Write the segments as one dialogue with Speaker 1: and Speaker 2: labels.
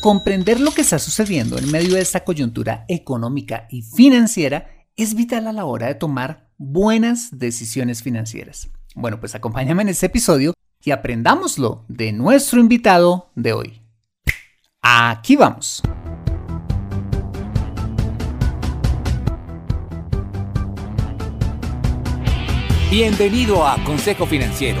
Speaker 1: comprender lo que está sucediendo en medio de esta coyuntura económica y financiera es vital a la hora de tomar buenas decisiones financieras. Bueno, pues acompáñame en este episodio y aprendámoslo de nuestro invitado de hoy. Aquí vamos.
Speaker 2: Bienvenido a Consejo Financiero,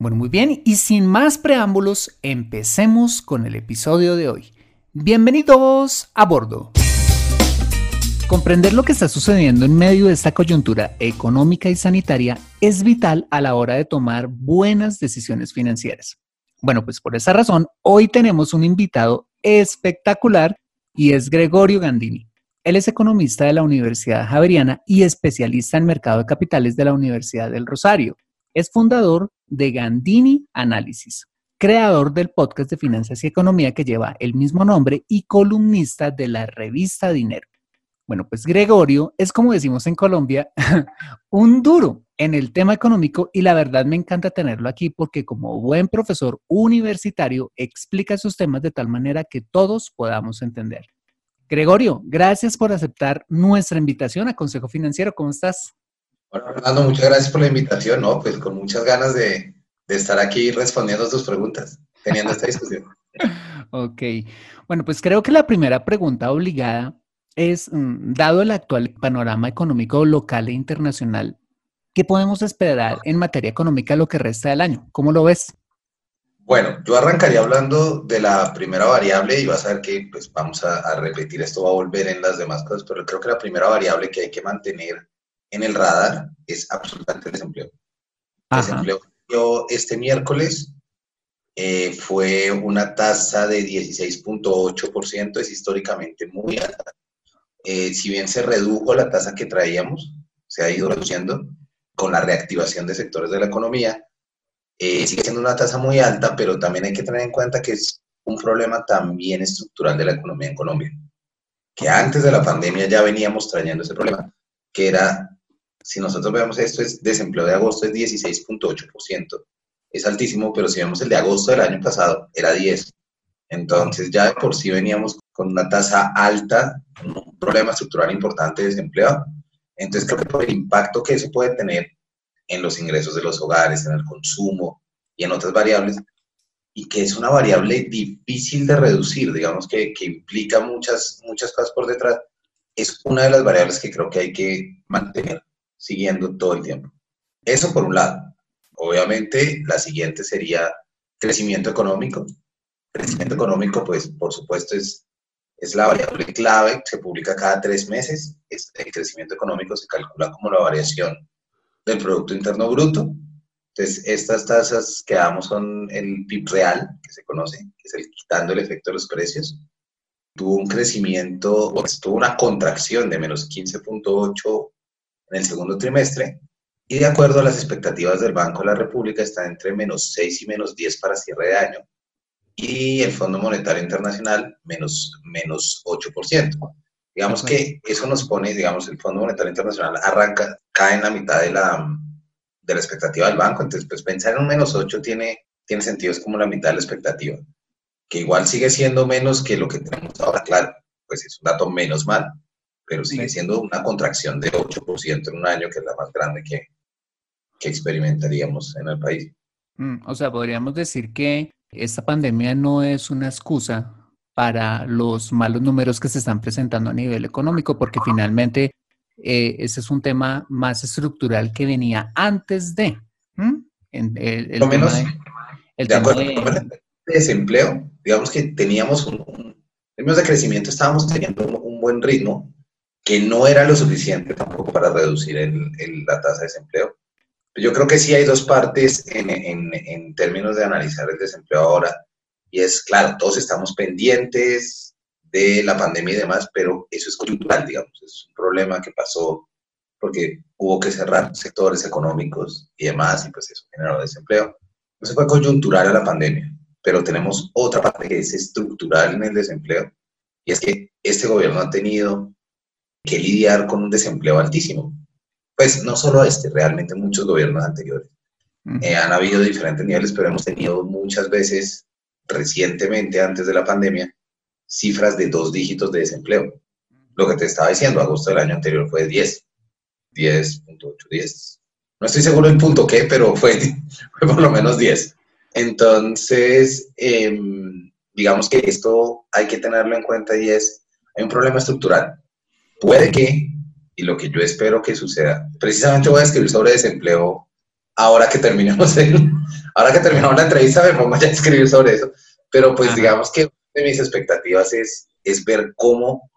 Speaker 1: Bueno, muy bien, y sin más preámbulos, empecemos con el episodio de hoy. Bienvenidos a bordo. Comprender lo que está sucediendo en medio de esta coyuntura económica y sanitaria es vital a la hora de tomar buenas decisiones financieras. Bueno, pues por esa razón, hoy tenemos un invitado espectacular y es Gregorio Gandini. Él es economista de la Universidad Javeriana y especialista en mercado de capitales de la Universidad del Rosario. Es fundador de Gandini Análisis, creador del podcast de finanzas y economía que lleva el mismo nombre y columnista de la revista Dinero. Bueno, pues Gregorio es como decimos en Colombia, un duro en el tema económico y la verdad me encanta tenerlo aquí porque como buen profesor universitario explica sus temas de tal manera que todos podamos entender. Gregorio, gracias por aceptar nuestra invitación a Consejo Financiero. ¿Cómo estás?
Speaker 3: Bueno, Fernando, muchas gracias por la invitación, ¿no? Pues con muchas ganas de, estar aquí respondiendo tus preguntas, teniendo esta discusión.
Speaker 1: ok, bueno, pues creo que la primera pregunta obligada es, mm, dado el actual panorama económico local e internacional, ¿qué podemos esperar en materia económica lo que resta del año? ¿Cómo lo ves?
Speaker 3: Bueno, yo arrancaría hablando de la primera variable y vas a ver que pues vamos a, a repetir, esto va a volver en las demás cosas, pero creo que la primera variable que hay que mantener en el radar es absolutamente el desempleo. El desempleo este miércoles eh, fue una tasa de 16.8%, es históricamente muy alta. Eh, si bien se redujo la tasa que traíamos, se ha ido reduciendo con la reactivación de sectores de la economía, eh, sigue siendo una tasa muy alta, pero también hay que tener en cuenta que es un problema también estructural de la economía en Colombia, que antes de la pandemia ya veníamos trayendo ese problema, que era si nosotros vemos esto, es desempleo de agosto es 16.8%. Es altísimo, pero si vemos el de agosto del año pasado, era 10. Entonces ya de por sí veníamos con una tasa alta, un problema estructural importante de desempleo. Entonces creo que por el impacto que eso puede tener en los ingresos de los hogares, en el consumo y en otras variables, y que es una variable difícil de reducir, digamos que, que implica muchas, muchas cosas por detrás, es una de las variables que creo que hay que mantener siguiendo todo el tiempo. Eso por un lado. Obviamente, la siguiente sería crecimiento económico. Crecimiento económico, pues, por supuesto, es, es la variable clave, se publica cada tres meses. el crecimiento económico se calcula como la variación del Producto Interno Bruto Entonces, estas tasas que damos son el PIB real, que se conoce, que es el quitando el efecto de los precios. Tuvo un crecimiento, pues, tuvo una contracción de menos 15.8 en el segundo trimestre y de acuerdo a las expectativas del Banco de la República está entre menos 6 y menos 10 para cierre de año y el Fondo Monetario Internacional menos, menos 8%. Digamos que eso nos pone, digamos, el Fondo Monetario Internacional arranca, cae en la mitad de la, de la expectativa del banco, entonces pues pensar en un menos 8 tiene, tiene sentido, es como la mitad de la expectativa, que igual sigue siendo menos que lo que tenemos ahora, claro, pues es un dato menos mal, pero sigue siendo una contracción de 8% en un año, que es la más grande que, que experimentaríamos en el país.
Speaker 1: Mm, o sea, podríamos decir que esta pandemia no es una excusa para los malos números que se están presentando a nivel económico, porque finalmente eh, ese es un tema más estructural que venía antes de.
Speaker 3: El, Lo menos, el tema de, desempleo, digamos que teníamos un, en términos de crecimiento estábamos teniendo un, buen ritmo que no era lo suficiente tampoco para reducir la tasa de desempleo. Yo creo que sí hay dos partes en, en, en términos de analizar el desempleo ahora. Y es, claro, todos estamos pendientes de la pandemia y demás, pero eso es cultural, digamos, es un problema que pasó porque hubo que cerrar sectores económicos y demás, y pues eso generó desempleo. Eso fue coyuntural a la pandemia, pero tenemos otra parte que es estructural en el desempleo, y es que este gobierno ha tenido que lidiar con un desempleo altísimo. Pues no solo este, realmente muchos gobiernos anteriores. Eh, han habido diferentes niveles, pero hemos tenido muchas veces recientemente, antes de la pandemia, cifras de dos dígitos de desempleo. Lo que te estaba diciendo, agosto del año anterior fue 10, 10.8, 10. No estoy seguro del punto qué, pero fue, fue por lo menos 10. Entonces, em, digamos que esto hay que tenerlo en cuenta y es, hay un problema estructural. Puede que, y lo que yo espero que suceda, precisamente voy a escribir sobre desempleo ahora que terminemos el, ahora que terminamos la entrevista me pongo ya a escribir sobre eso, pero pues digamos que de mis expectativas es, es ver cómo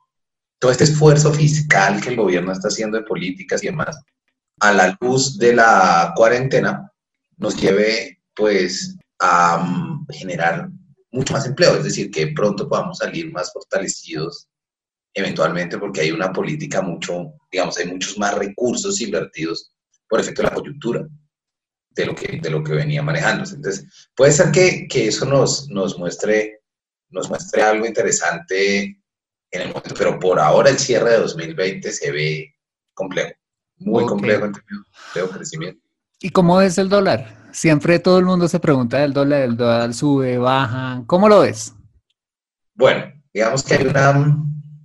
Speaker 3: todo este esfuerzo fiscal que el gobierno está haciendo de políticas y demás, a la luz de la cuarentena, nos lleve pues a mm, generar mucho más empleo, es decir, que pronto podamos salir más fortalecidos eventualmente porque hay una política mucho, digamos, hay muchos más recursos invertidos por efecto de la coyuntura de lo que, de lo que venía manejando. Entonces, puede ser que, que eso nos, nos, muestre, nos muestre algo interesante en el momento, pero por ahora el cierre de 2020 se ve complejo, muy complejo en términos de crecimiento.
Speaker 1: ¿Y cómo es el dólar? Siempre todo el mundo se pregunta del dólar, el dólar sube, baja, ¿cómo lo ves?
Speaker 3: Bueno, digamos que hay una,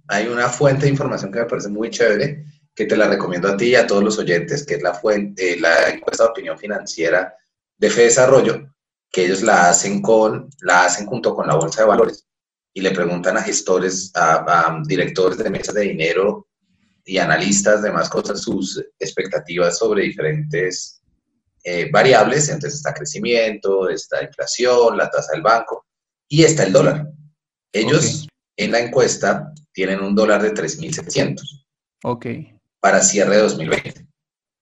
Speaker 3: hay una fuente de información que me parece muy chévere, que te la recomiendo a ti y a todos los oyentes, que es la, fuente, la encuesta de opinión financiera de Fe Desarrollo, que ellos la hacen, con, la hacen junto con la Bolsa de Valores y le preguntan a gestores, a, directores de mesas de dinero y analistas de más cosas sus expectativas sobre diferentes eh, variables. Entonces está crecimiento, está inflación, la tasa del banco y está el dólar. Ellos en la encuesta tienen un dólar de 3.700.
Speaker 1: Ok
Speaker 3: para cierre de 2020.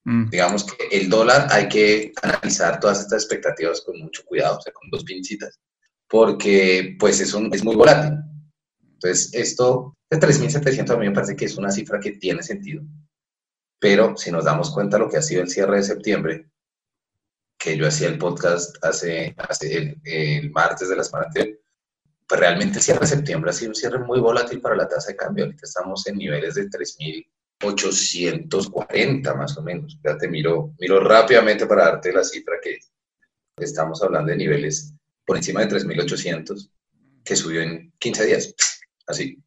Speaker 3: Mm. Digamos que el dólar hay que analizar todas estas expectativas con mucho cuidado, o sea, con dos pincitas, porque pues es, es muy volátil. Entonces, esto de 3.700 a mí me parece que es una cifra que tiene sentido. Pero si nos damos cuenta lo que ha sido el cierre de septiembre, que yo hacía el podcast hace, hace el, el martes de la semana anterior, pues realmente el cierre de septiembre ha sido un cierre muy volátil para la tasa de cambio. Ahorita estamos en niveles de 3.000 840 más o menos. Ya te miro, miro rápidamente para darte la cifra que estamos hablando de niveles por encima de 3.800 que subió en 15 días. Así.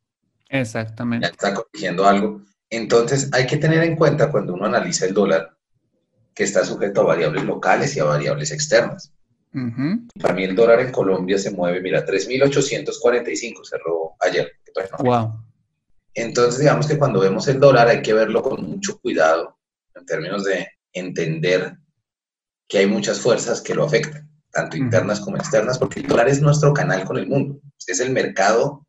Speaker 1: Exactamente.
Speaker 3: Ya está corrigiendo algo. Entonces hay que tener en cuenta cuando uno analiza el dólar que está sujeto a variables locales y a variables externas. Para mí el dólar en Colombia se mueve, mira, 3.845 cerró ayer.
Speaker 1: wow.
Speaker 3: Entonces, digamos que cuando vemos el dólar hay que verlo con mucho cuidado en términos de entender que hay muchas fuerzas que lo afectan, tanto internas como externas, porque el dólar es nuestro canal con el mundo. Es el mercado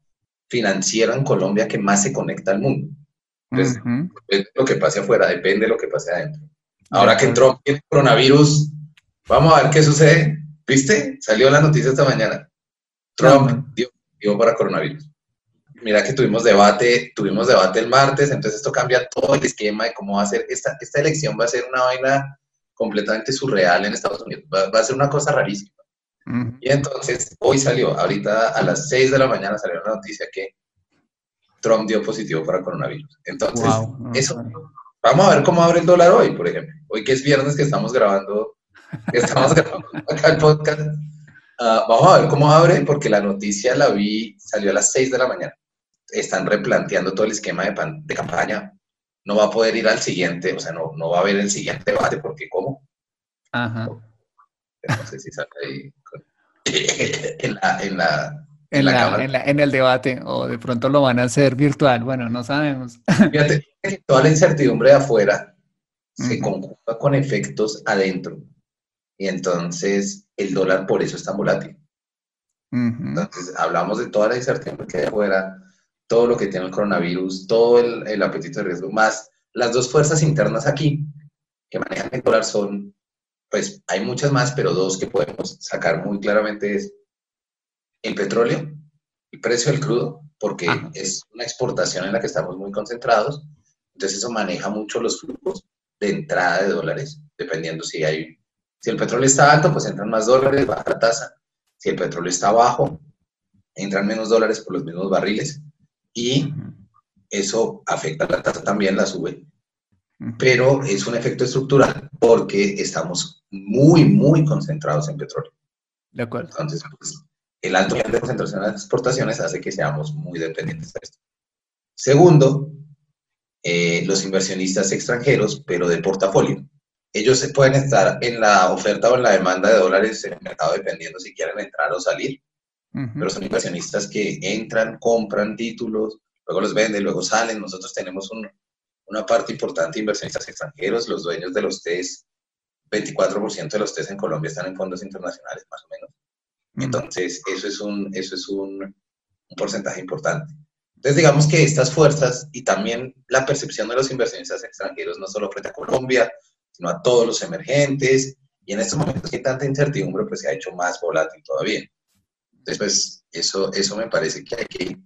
Speaker 3: financiero en Colombia que más se conecta al mundo. Entonces, lo que pase afuera depende de lo que pase adentro. Ahora que entró el coronavirus, Vamos a ver qué sucede. ¿Viste? Salió la noticia esta mañana. Trump dio, para coronavirus. Mira que tuvimos debate, tuvimos debate el martes, entonces esto cambia todo el esquema de cómo va a ser. Esta, esta elección va a ser una vaina completamente surreal en Estados Unidos. Va, a ser una cosa rarísima. Y entonces, hoy salió, ahorita a las 6 de la mañana salió una noticia que Trump dio positivo para coronavirus. Entonces, eso, vamos a ver cómo abre el dólar hoy, por ejemplo. Hoy que es viernes que estamos grabando, estamos grabando acá el podcast. Ah, vamos a ver cómo abre, porque la noticia la vi, salió a las 6 de la mañana. Están replanteando todo el esquema de, de campaña. No va a poder ir al siguiente, o sea, no, no va a haber el siguiente debate, porque ¿cómo? Ajá. No sé si sale ahí en la, en la
Speaker 1: en, la, en, el debate o de pronto lo van a hacer virtual. Bueno, no sabemos.
Speaker 3: Fíjate, toda la incertidumbre de afuera se conjuga con efectos adentro. Y entonces el dólar por eso es tan volátil. Entonces hablamos de toda la incertidumbre que hay afuera, todo lo que tiene el coronavirus, todo el, el apetito de riesgo, más las dos fuerzas internas aquí que manejan el dólar son, pues hay muchas más, pero dos que podemos sacar muy claramente es el petróleo, el precio del crudo, porque es una exportación en la que estamos muy concentrados, entonces eso maneja mucho los flujos de entrada de dólares, dependiendo si hay, si el petróleo está alto, pues entran más dólares, baja la tasa, si el petróleo está bajo, entran menos dólares por los mismos barriles y eso afecta la tasa también, la sube, pero es un efecto estructural porque estamos muy, muy concentrados en petróleo.
Speaker 1: De acuerdo.
Speaker 3: Entonces, pues, el alto nivel de concentración de las exportaciones hace que seamos muy dependientes de esto. Segundo, eh, los inversionistas extranjeros, pero de portafolio. Ellos pueden estar en la oferta o en la demanda de dólares en el mercado dependiendo si quieren entrar o salir, pero son inversionistas que entran, compran títulos, luego los venden, luego salen. Nosotros tenemos una parte importante de inversionistas extranjeros, los dueños de los TES, 24% de los TES en Colombia están en fondos internacionales, más o menos. Entonces, eso es un, eso es un, porcentaje importante. Entonces, digamos que estas fuerzas y también la percepción de los inversionistas extranjeros, no solo frente a Colombia, sino a todos los emergentes, y en estos momentos que tanta incertidumbre, pues se ha hecho más volátil todavía. Entonces, pues eso, eso me parece que hay que,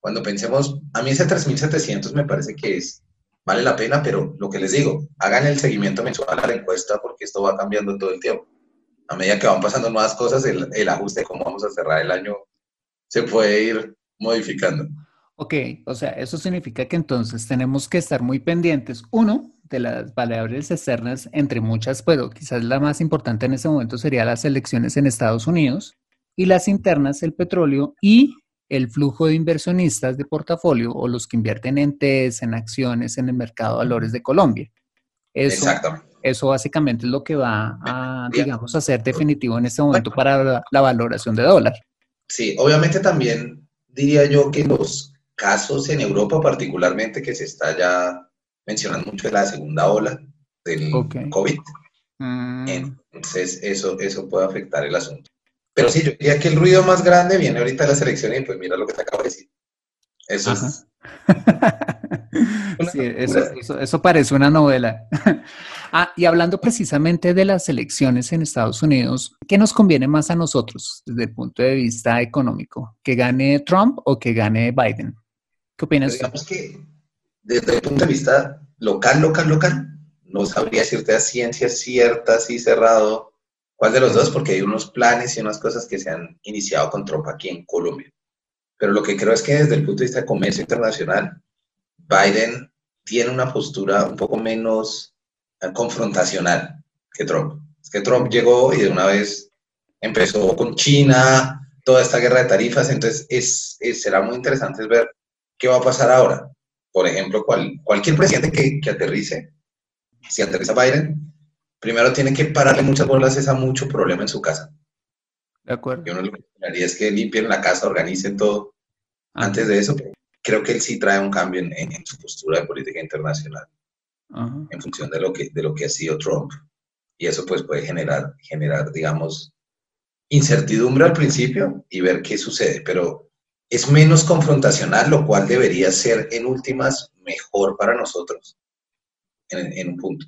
Speaker 3: cuando pensemos, a mí ese 3.700 me parece que es, vale la pena, pero lo que les digo, hagan el seguimiento mensual a la encuesta porque esto va cambiando todo el tiempo a medida que van pasando nuevas cosas, el, el ajuste de cómo vamos a cerrar el año se puede ir modificando.
Speaker 1: Ok, o sea, eso significa que entonces tenemos que estar muy pendientes, uno, de las variables externas, entre muchas, pero quizás la más importante en este momento sería las elecciones en Estados Unidos, y las internas, el petróleo y el flujo de inversionistas de portafolio o los que invierten en TES, en acciones, en el mercado de valores de Colombia. Exactamente. Eso básicamente es lo que va a, digamos, a ser definitivo en este momento para la, valoración de dólar.
Speaker 3: Sí, obviamente también diría yo que los casos en Europa particularmente que se está ya mencionando mucho de la segunda ola del COVID, mm. entonces eso, eso puede afectar el asunto. Pero sí, yo diría que el ruido más grande viene ahorita de las elecciones y pues mira lo que te acabo de decir. Eso es...
Speaker 1: sí, eso, eso parece una novela. Ah, y hablando precisamente de las elecciones en Estados Unidos, ¿qué nos conviene más a nosotros desde el punto de vista económico? ¿Que gane Trump o que gane Biden? ¿Qué opinas?
Speaker 3: digamos que desde el punto de vista local, local, local, no sabría decirte a ciencia cierta, así cerrado, cuál de los dos, porque hay unos planes y unas cosas que se han iniciado con Trump aquí en Colombia. Pero lo que creo es que desde el punto de vista de comercio internacional, Biden tiene una postura un poco menos confrontacional que Trump. Es que Trump llegó y de una vez empezó con China, toda esta guerra de tarifas, entonces es, será muy interesante ver qué va a pasar ahora. Por ejemplo, cual, cualquier presidente que, que aterrice, si aterriza Biden, primero tiene que pararle muchas bolas a mucho problema en su casa.
Speaker 1: De acuerdo.
Speaker 3: Yo no lo que haría es que limpien la casa, organicen todo. Antes de eso, creo que él sí trae un cambio en, en su postura de política internacional en función de lo, que, de lo que ha sido Trump. Y eso pues puede generar, generar, digamos, incertidumbre al principio y ver qué sucede, pero es menos confrontacional, lo cual debería ser en últimas mejor para nosotros en, un punto.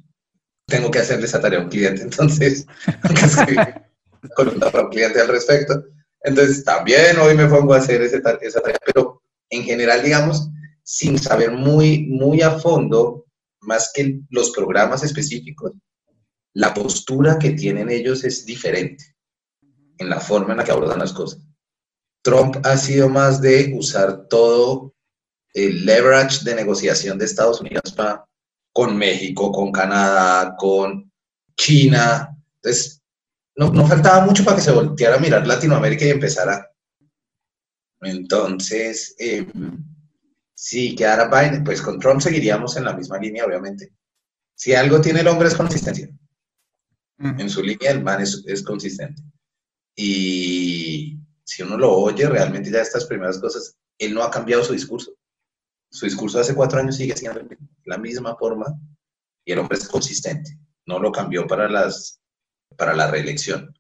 Speaker 3: tengo que hacerle esa tarea a un cliente, entonces, para un cliente al respecto. Entonces, también hoy me pongo a hacer ese, esa tarea, pero en general, digamos, sin saber muy, muy a fondo, más que los programas específicos, la postura que tienen ellos es diferente en la forma en la que abordan las cosas. Trump ha sido más de usar todo el leverage de negociación de Estados Unidos para, con México, con Canadá, con China. Entonces, no, no, faltaba mucho para que se volteara a mirar Latinoamérica y empezara. Entonces, eh, si quedara Biden, pues con Trump seguiríamos en la misma línea, obviamente. Si algo tiene el hombre es consistencia. En su línea el man es, es consistente. Y si uno lo oye, realmente ya estas primeras cosas, él no ha cambiado su discurso. Su discurso de hace cuatro años sigue siendo la misma forma y el hombre es consistente. No lo cambió para, las, para la reelección.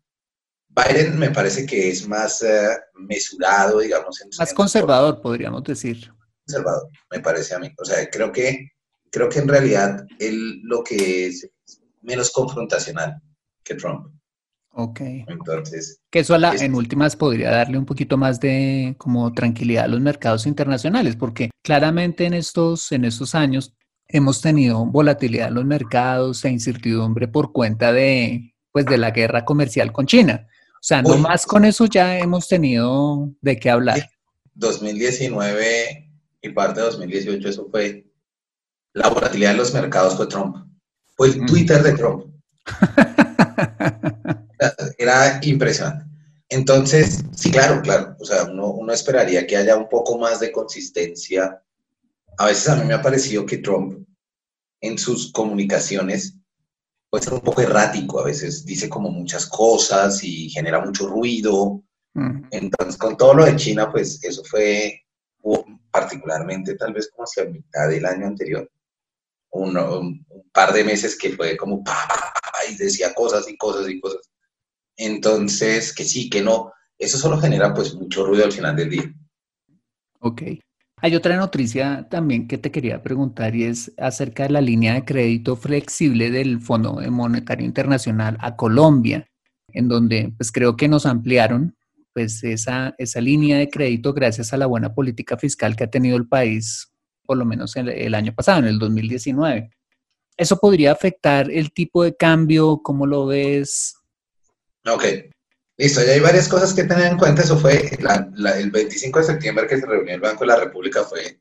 Speaker 3: Biden me parece que es más eh, mesurado, digamos. En,
Speaker 1: más conservador, podríamos decir.
Speaker 3: Conservador, me parece a mí. O sea, creo que, creo que en realidad él lo que es menos confrontacional que Trump.
Speaker 1: Ok.
Speaker 3: Entonces.
Speaker 1: Que eso en últimas podría darle un poquito más de como tranquilidad a los mercados internacionales, porque claramente en estos, en estos años hemos tenido volatilidad en los mercados e incertidumbre por cuenta de, pues, de la guerra comercial con China. O sea, no más con eso ya hemos tenido de qué hablar.
Speaker 3: 2019 y parte de 2018, eso fue la volatilidad de los mercados con Trump. Fue el Twitter de Trump. era impresionante. Entonces, sí, claro, claro. O sea, uno, esperaría que haya un poco más de consistencia. A veces a mí me ha parecido que Trump en sus comunicaciones puede ser un poco errático. A veces dice como muchas cosas y genera mucho ruido. Entonces, con todo lo de China, pues eso fue particularmente tal vez como hacia mitad del año anterior. Un, un, par de meses que fue como pa, y decía cosas y cosas y cosas. Entonces, que sí, que no. Eso solo genera pues mucho ruido al final del día.
Speaker 1: Ok. Hay otra noticia también que te quería preguntar y es acerca de la línea de crédito flexible del Fondo Monetario Internacional a Colombia, en donde pues creo que nos ampliaron pues esa, esa línea de crédito gracias a la buena política fiscal que ha tenido el país, por lo menos el, el año pasado, en el 2019. ¿Eso podría afectar el tipo de cambio? ¿Cómo lo ves?
Speaker 3: Ok, listo, ya hay varias cosas que tener en cuenta. Eso fue el 25 de septiembre que se reunió el Banco de la República. Fue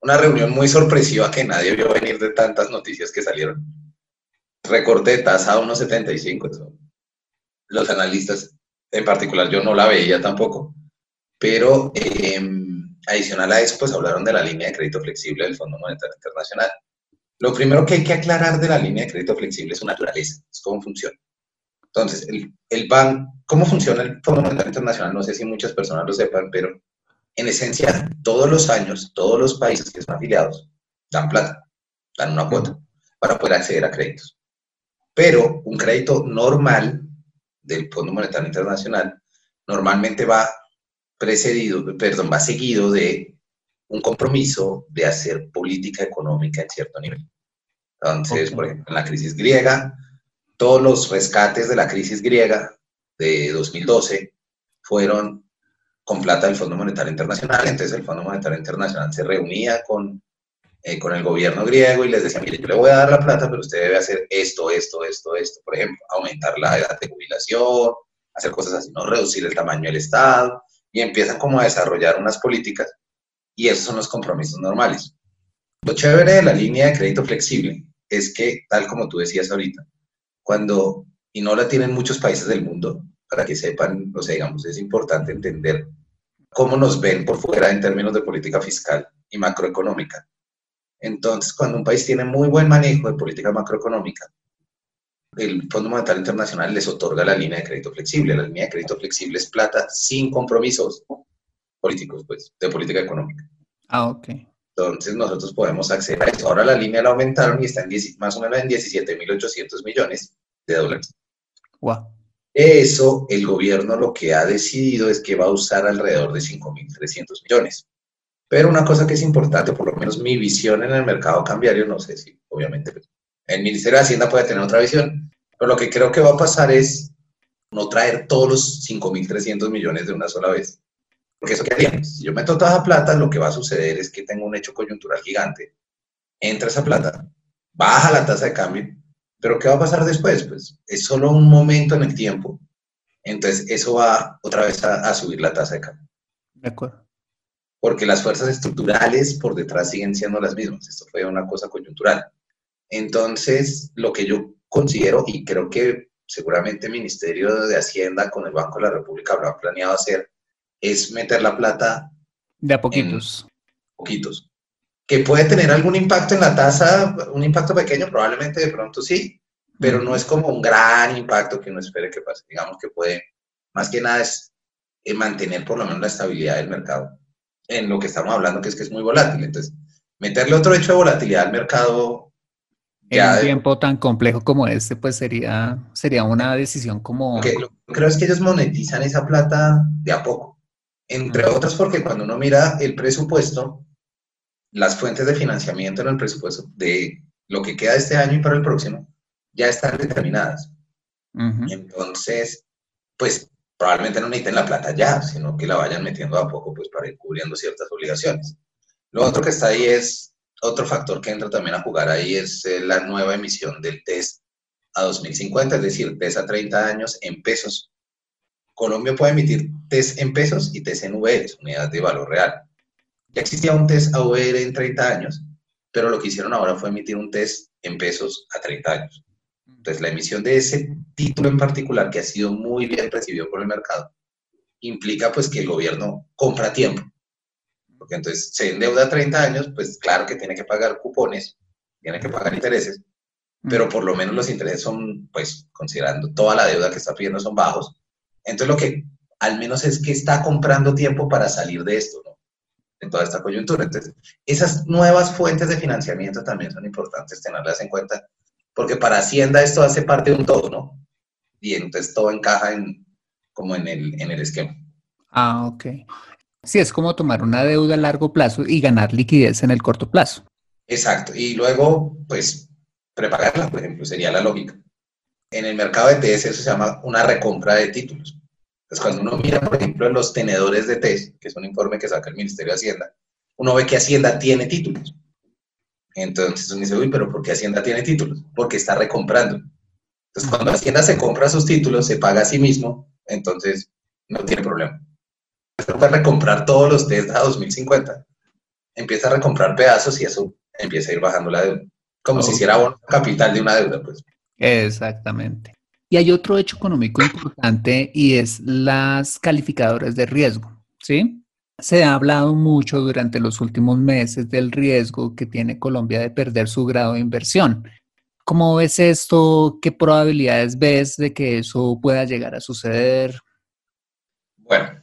Speaker 3: una reunión muy sorpresiva que nadie vio venir de tantas noticias que salieron. Recorte de tasa a 1,75. Los analistas, en particular, yo no la veía tampoco. Pero em, adicional a eso, pues hablaron de la línea de crédito flexible del Fondo Monetario Internacional. Lo primero que hay que aclarar de la línea de crédito flexible es su naturaleza, es cómo funciona. Entonces, el, el ¿cómo funciona el Fondo Monetario Internacional? No sé si muchas personas lo sepan, pero en esencia, todos los años, todos los países que son afiliados dan plata, dan una cuota para poder acceder a créditos. Pero un crédito normal del Fondo Monetario Internacional normalmente va precedido, perdón, va seguido de un compromiso de hacer política económica en cierto nivel. Entonces, por ejemplo, en la crisis griega, todos los rescates de la crisis griega de 2012 fueron con plata del Fondo Monetario Internacional. Entonces el Fondo Monetario Internacional se reunía con, eh, con el gobierno griego y les decía, mire, yo le voy a dar la plata, pero usted debe hacer esto, esto, esto, esto. Por ejemplo, aumentar la edad de jubilación, hacer cosas así, no reducir el tamaño del Estado. Y empiezan como a desarrollar unas políticas y esos son los compromisos normales. Lo chévere de la línea de crédito flexible es que, tal como tú decías ahorita, cuando, y no la tienen muchos países del mundo, para que sepan, o sea, digamos, es importante entender cómo nos ven por fuera en términos de política fiscal y macroeconómica. Entonces, cuando un país tiene muy buen manejo de política macroeconómica, el Fondo Monetario Internacional les otorga la línea de crédito flexible. La línea de crédito flexible es plata sin compromisos políticos, pues, de política económica.
Speaker 1: Ah, ok.
Speaker 3: Entonces nosotros podemos acceder a eso. Ahora la línea la aumentaron y está en más o menos en 17.800 millones de dólares.
Speaker 1: Wow.
Speaker 3: Eso, el gobierno lo que ha decidido es que va a usar alrededor de 5.300 millones. Pero una cosa que es importante, por lo menos mi visión en el mercado cambiario, no sé si obviamente El Ministerio de Hacienda puede tener otra visión, pero lo que creo que va a pasar es no traer todos los 5.300 millones de una sola vez. Porque eso qué Si yo meto toda esa plata, lo que va a suceder es que tengo un hecho coyuntural gigante. Entra esa plata, baja la tasa de cambio, pero ¿qué va a pasar después? Pues es solo un momento en el tiempo. Entonces eso va otra vez a, a subir la tasa de cambio.
Speaker 1: De acuerdo.
Speaker 3: Porque las fuerzas estructurales por detrás siguen siendo las mismas. Esto fue una cosa coyuntural. Entonces, lo que yo considero, y creo que seguramente el Ministerio de Hacienda con el Banco de la República habrá planeado hacer, es meter la plata.
Speaker 1: De a poquitos.
Speaker 3: Poquitos. Que puede tener algún impacto en la tasa, un impacto pequeño, probablemente de pronto sí, pero no es como un gran impacto que uno espere que pase. Digamos que puede, más que nada es eh, mantener por lo menos la estabilidad del mercado en lo que estamos hablando, que es que es muy volátil. Entonces, meterle otro hecho de volatilidad al mercado
Speaker 1: en un tiempo tan complejo como este, pues sería, sería una decisión como...
Speaker 3: lo que creo es que ellos monetizan esa plata de a poco. Entre otras porque cuando uno mira el presupuesto, las fuentes de financiamiento en el presupuesto de lo que queda este año y para el próximo ya están determinadas. Entonces, pues probablemente no necesiten la plata ya, sino que la vayan metiendo a poco pues para ir cubriendo ciertas obligaciones. Lo otro que está ahí es otro factor que entra también a jugar ahí es eh, la nueva emisión del test a 2050, es decir, test a 30 años en pesos. Colombia puede emitir test en pesos y test en VR, unidades de valor real. Ya existía un test a VR en 30 años, pero lo que hicieron ahora fue emitir un test en pesos a 30 años. Entonces, la emisión de ese título en particular, que ha sido muy bien recibido por el mercado, implica pues que el gobierno compra tiempo porque entonces se endeuda 30 años, pues claro que tiene que pagar cupones, tiene que pagar intereses, pero por lo menos los intereses son, pues considerando toda la deuda que está pidiendo, son bajos. Entonces lo que al menos es que está comprando tiempo para salir de esto, ¿no? En toda esta coyuntura. Entonces, esas nuevas fuentes de financiamiento también son importantes tenerlas en cuenta, porque para Hacienda esto hace parte de un todo, ¿no? Y entonces todo encaja en, como en el, en el esquema.
Speaker 1: Ah, ok. Sí, es como tomar una deuda a largo plazo y ganar liquidez en el corto plazo.
Speaker 3: Exacto. Y luego, pues, prepararla, por ejemplo, sería la lógica. En el mercado de TES eso se llama una recompra de títulos. Entonces, cuando uno mira, por ejemplo, los tenedores de TES, que es un informe que saca el Ministerio de Hacienda, uno ve que Hacienda tiene títulos. Entonces uno dice, uy, pero ¿por qué Hacienda tiene títulos? Porque está recomprando. Entonces, cuando Hacienda se compra sus títulos, se paga a sí mismo, entonces no tiene problema empieza a recomprar todos los test a 2050, empieza a recomprar pedazos y eso empieza a ir bajando la deuda, como si hiciera un capital de una deuda. Pues.
Speaker 1: Exactamente. Y hay otro hecho económico importante y es las calificadoras de riesgo, ¿sí? Se ha hablado mucho durante los últimos meses del riesgo que tiene Colombia de perder su grado de inversión. ¿Cómo ves esto? ¿Qué probabilidades ves de que eso pueda llegar a suceder?
Speaker 3: Bueno,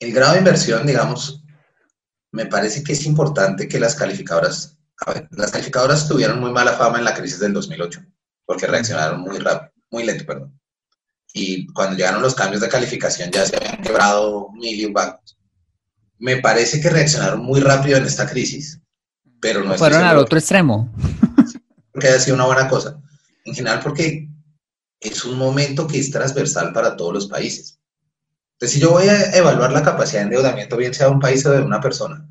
Speaker 3: el grado de inversión, digamos, me parece que es importante que las calificadoras, a ver, las calificadoras tuvieron muy mala fama en la crisis del 2008, porque reaccionaron muy rápido, muy lento, perdón. Y cuando llegaron los cambios de calificación ya se habían quebrado mil y un bancos. Me parece que reaccionaron muy rápido en esta crisis, pero no
Speaker 1: Fueron al otro extremo.
Speaker 3: Porque ha sido una buena cosa. En general porque es un momento que es transversal para todos los países. Entonces, si yo voy a evaluar la capacidad de endeudamiento, bien sea de un país o de una persona,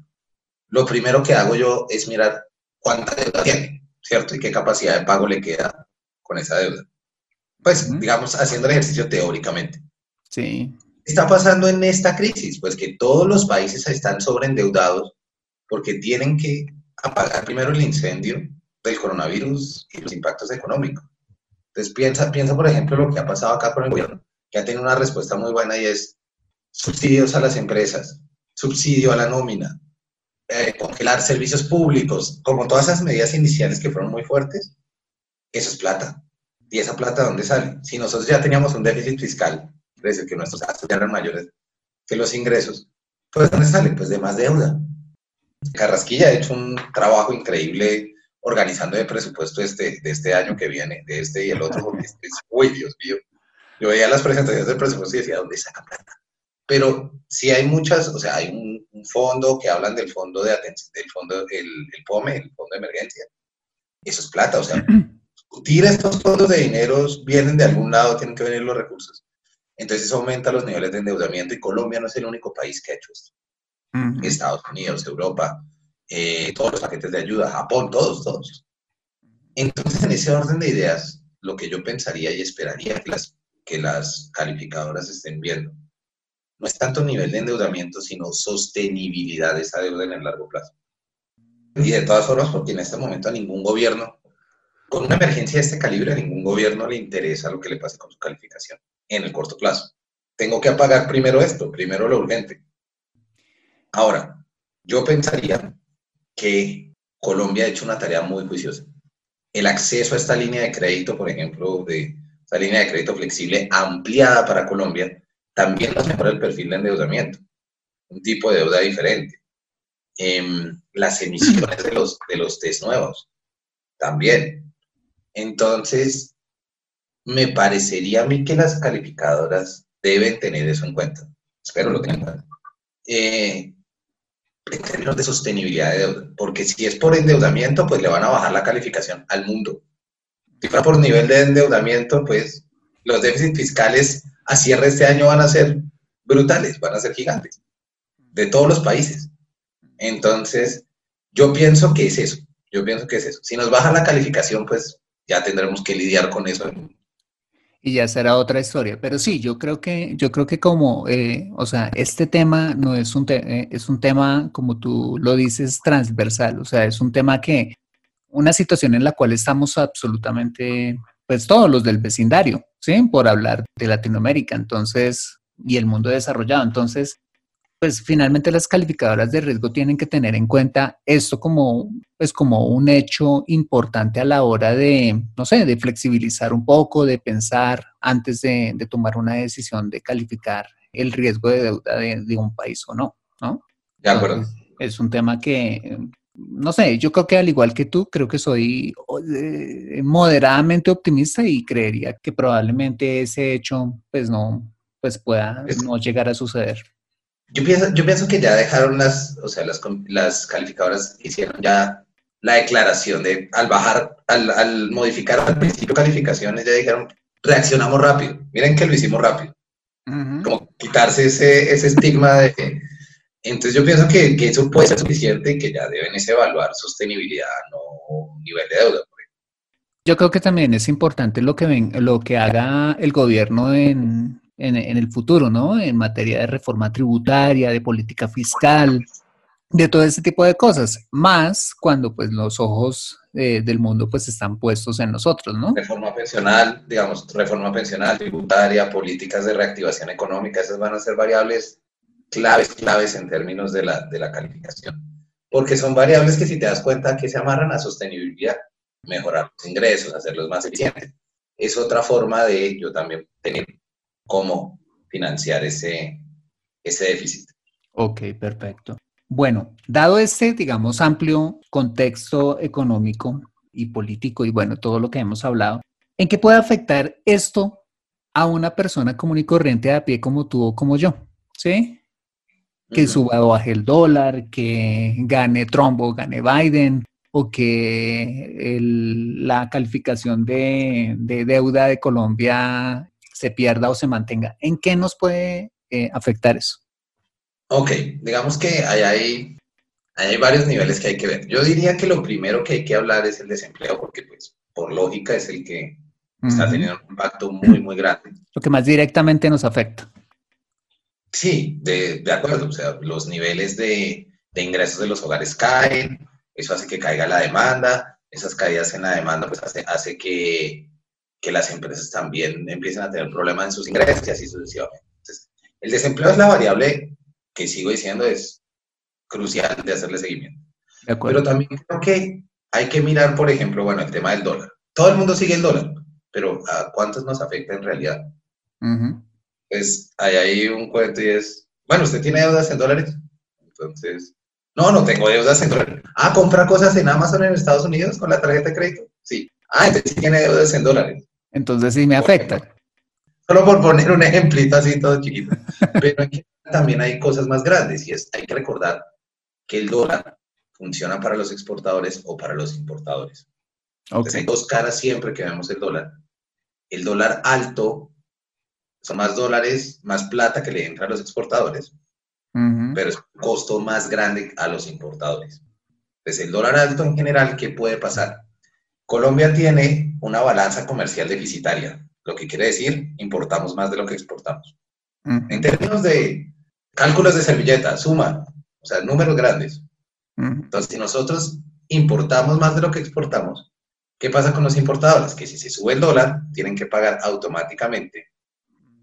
Speaker 3: lo primero que hago yo es mirar cuánta deuda tiene, ¿cierto? Y qué capacidad de pago le queda con esa deuda. Pues, digamos, haciendo el ejercicio teóricamente.
Speaker 1: Sí.
Speaker 3: ¿Qué está pasando en esta crisis? Pues que todos los países están sobreendeudados porque tienen que apagar primero el incendio del coronavirus y los impactos económicos. Entonces, piensa, piensa, por ejemplo, lo que ha pasado acá con el gobierno que ha tenido una respuesta muy buena y es subsidios a las empresas, subsidio a la nómina, eh, congelar servicios públicos, como todas esas medidas iniciales que fueron muy fuertes, eso es plata. ¿Y esa plata dónde sale? Si nosotros ya teníamos un déficit fiscal, es decir, que nuestros gastos eran mayores que los ingresos, pues ¿dónde sale? Pues de más deuda. Carrasquilla ha hecho un trabajo increíble organizando el presupuesto este, de este año que viene, de este y el otro, porque es, uy, Dios mío, yo veía las presentaciones del presupuesto y decía, ¿dónde saca plata? Pero sí hay muchas, o sea, hay un, fondo que hablan del fondo de atención, del fondo, el, POME, el Fondo de Emergencia, eso es plata, o sea, tira estos fondos de dinero, vienen de algún lado, tienen que venir los recursos. Entonces eso aumenta los niveles de endeudamiento y Colombia no es el único país que ha hecho esto. Estados Unidos, Europa, eh, todos los paquetes de ayuda, Japón, todos, todos. Entonces, en ese orden de ideas, lo que yo pensaría y esperaría que las, que las calificadoras estén viendo no es tanto nivel de endeudamiento, sino sostenibilidad de esa deuda en el largo plazo. Y de todas formas, porque en este momento a ningún gobierno, con una emergencia de este calibre, a ningún gobierno le interesa lo que le pase con su calificación en el corto plazo. Tengo que apagar primero esto, primero lo urgente. Ahora, yo pensaría que Colombia ha hecho una tarea muy juiciosa. El acceso a esta línea de crédito, por ejemplo, de esta línea de crédito flexible ampliada para Colombia, también nos mejora el perfil de endeudamiento, un tipo de deuda diferente. Em, las emisiones de los, de los test nuevos, también. Entonces, me parecería a mí que las calificadoras deben tener eso en cuenta. Espero lo tengan en cuenta. Eh, en términos de sostenibilidad de deuda, porque si es por endeudamiento, pues le van a bajar la calificación al mundo. Si fuera por nivel de endeudamiento, pues los déficits fiscales a cierre este año van a ser brutales, van a ser gigantes, de todos los países. Entonces, yo pienso que es eso, yo pienso que es eso. Si nos baja la calificación, pues ya tendremos que lidiar con eso
Speaker 1: y ya será otra historia. Pero sí, yo creo que, yo creo que como, eh, o sea, este tema no es un, eh, es un tema, como tú lo dices, transversal. O sea, es un tema que, una situación en la cual estamos absolutamente, pues todos los del vecindario, ¿sí? Por hablar de Latinoamérica, entonces, y el mundo desarrollado. Entonces, pues finalmente las calificadoras de riesgo tienen que tener en cuenta esto como, pues como un hecho importante a la hora de, no sé, de flexibilizar un poco, de pensar antes de, tomar una decisión de calificar el riesgo de deuda de, un país o no, ¿no?
Speaker 3: De acuerdo.
Speaker 1: es un tema que, no sé, yo creo que al igual que tú, creo que soy moderadamente optimista y creería que probablemente ese hecho, pues no, pues pueda no llegar a suceder.
Speaker 3: Yo pienso, yo pienso que ya dejaron las, o sea, las, las calificadoras hicieron ya la declaración de, al bajar, al, al modificar al principio calificaciones, ya dijeron, reaccionamos rápido. Miren que lo hicimos rápido. Como quitarse ese, ese estigma de... Entonces yo pienso que, que, eso puede ser suficiente y que ya deben evaluar sostenibilidad, no nivel de deuda.
Speaker 1: Yo creo que también es importante lo que, ven, lo que haga el gobierno en, en, el futuro, ¿no? En materia de reforma tributaria, de política fiscal, de todo ese tipo de cosas, más cuando pues los ojos eh, del mundo pues están puestos en nosotros, ¿no?
Speaker 3: Reforma pensional, digamos, reforma pensional, tributaria, políticas de reactivación económica, esas van a ser variables claves, claves en términos de la, de la calificación, porque son variables que si te das cuenta que se amarran a sostenibilidad, mejorar los ingresos, hacerlos más eficientes. Es otra forma de yo también tener cómo financiar ese, ese déficit.
Speaker 1: Ok, perfecto. Bueno, dado este, digamos, amplio contexto económico y político y bueno, todo lo que hemos hablado, ¿en qué puede afectar esto a una persona común y corriente a pie como tú o como yo? ¿Sí? Que suba o baje el dólar, que gane Trump o gane Biden, o que la calificación de, de, deuda de Colombia se pierda o se mantenga. ¿En qué nos puede eh, afectar eso?
Speaker 3: Ok, digamos que hay, hay, hay varios niveles que hay que ver. Yo diría que lo primero que hay que hablar es el desempleo, porque pues por lógica es el que está teniendo un impacto muy, muy grande.
Speaker 1: Lo que más directamente nos afecta.
Speaker 3: Sí, de, de acuerdo. O sea, los niveles de, de, ingresos de los hogares caen, eso hace que caiga la demanda, esas caídas en la demanda pues hace, hace que, que las empresas también empiecen a tener problemas en sus ingresos y así sucesivamente. Entonces, el desempleo es la variable que sigo diciendo es crucial de hacerle seguimiento. Pero también creo que hay que mirar, por ejemplo, bueno, el tema del dólar. Todo el mundo sigue el dólar, pero ¿a cuántos nos afecta en realidad? Pues hay ahí un cuento y es, bueno, ¿usted tiene deudas en dólares? Entonces, no, no tengo deudas en dólares. Ah, compra cosas en Amazon en Estados Unidos con la tarjeta de crédito. Sí. Ah, entonces sí tiene deudas en dólares.
Speaker 1: Entonces sí me afecta.
Speaker 3: Solo por poner un ejemplito así todo chiquito. Pero aquí también hay cosas más grandes y es, hay que recordar que el dólar funciona para los exportadores o para los importadores. Entonces hay dos caras siempre que vemos el dólar. El dólar alto son más dólares, más plata que le entra a los exportadores, pero es un costo más grande a los importadores. Entonces, el dólar alto en general, ¿qué puede pasar? Colombia tiene una balanza comercial deficitaria, lo que quiere decir, importamos más de lo que exportamos. En términos de cálculos de servilleta, suma, o sea, números grandes. Entonces, si nosotros importamos más de lo que exportamos, ¿qué pasa con los importadores? Que si se sube el dólar, tienen que pagar automáticamente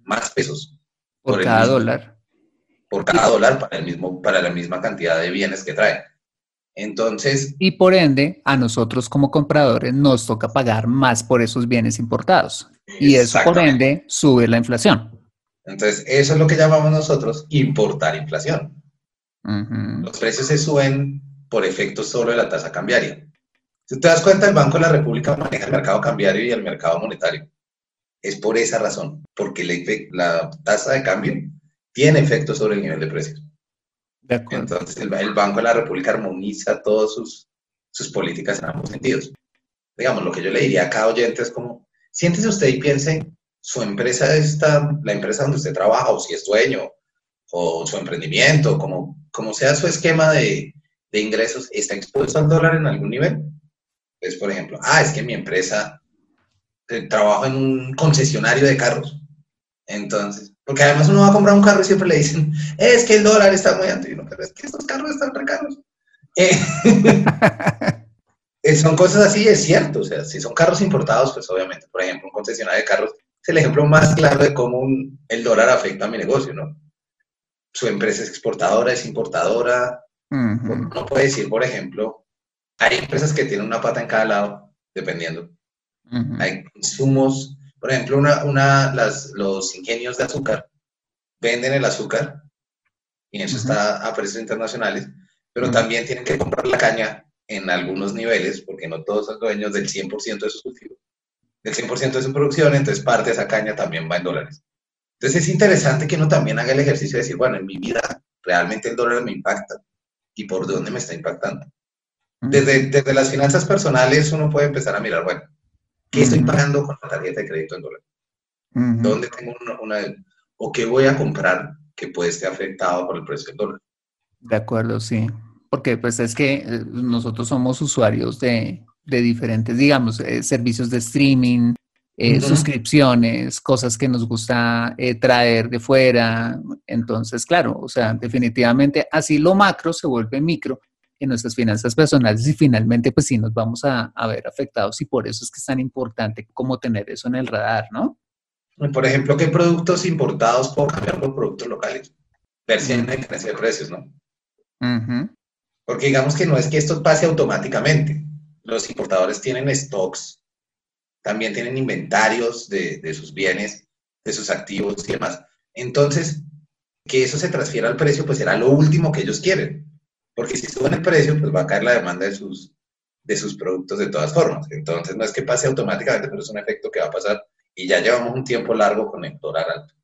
Speaker 3: más pesos.
Speaker 1: Por, cada dólar.
Speaker 3: Por cada dólar para, el mismo, para la misma cantidad de bienes que traen. Entonces.
Speaker 1: Y por ende, a nosotros como compradores nos toca pagar más por esos bienes importados. Y eso, por ende, sube la inflación.
Speaker 3: Entonces, eso es lo que llamamos nosotros importar inflación. Los precios se suben por efecto solo de la tasa cambiaria. Si te das cuenta, el Banco de la República maneja el mercado cambiario y el mercado monetario. Es por esa razón, porque la, tasa de cambio tiene efecto sobre el nivel de precios. Entonces, el, Banco de la República armoniza todas sus, sus políticas en ambos sentidos. Digamos, lo que yo le diría a cada oyente es como, siéntese usted y piense, su empresa está, la empresa donde usted trabaja, o si es dueño, o su emprendimiento, como, como sea su esquema de, de ingresos, ¿está expuesto al dólar en algún nivel? Entonces, por ejemplo, ah, es que mi empresa eh, en un concesionario de carros. Entonces, porque además uno va a comprar un carro y siempre le dicen, es que el dólar está muy alto. Y uno, pero es que estos carros están re caros. Eh, eh, son cosas así, es cierto. O sea, si son carros importados, pues obviamente, por ejemplo, un concesionario de carros es el ejemplo más claro de cómo el dólar afecta a mi negocio, ¿no? Su empresa es exportadora, es importadora. No puede decir, por ejemplo, hay empresas que tienen una pata en cada lado, dependiendo. Hay insumos, por ejemplo, una, una, las, los ingenios de azúcar venden el azúcar y eso está a precios internacionales, pero también tienen que comprar la caña en algunos niveles, porque no todos son dueños del 100% de sus cultivos, del 100% de su producción, entonces parte de esa caña también va en dólares. Entonces es interesante que uno también haga el ejercicio de decir, bueno, en mi vida realmente el dólar me impacta y por dónde me está impactando. Desde, desde las finanzas personales uno puede empezar a mirar, bueno, ¿Qué estoy pagando con la tarjeta de crédito en dólares? ¿Dónde tengo una, o qué voy a comprar que puede estar afectado por el precio del dólar?
Speaker 1: De acuerdo, sí. Porque pues es que eh, nosotros somos usuarios de, de diferentes, digamos, eh, servicios de streaming, eh, suscripciones, cosas que nos gusta traer de fuera. Entonces, claro, o sea, definitivamente así lo macro se vuelve micro en nuestras finanzas personales y finalmente pues sí nos vamos a, ver afectados y por eso es que es tan importante como tener eso en el radar, ¿no?
Speaker 3: Por ejemplo, ¿qué productos importados puedo cambiar por productos locales? Ver si hay una diferencia de precios, ¿no? Porque digamos que no es que esto pase automáticamente. Los importadores tienen stocks, también tienen inventarios de, de sus bienes, de sus activos y demás. Entonces, que eso se transfiera al precio, pues será lo último que ellos quieren porque si suben el precio, pues va a caer la demanda de sus, de sus productos de todas formas. Entonces, no es que pase automáticamente, pero es un efecto que va a pasar y ya llevamos un tiempo largo con el dólar alto.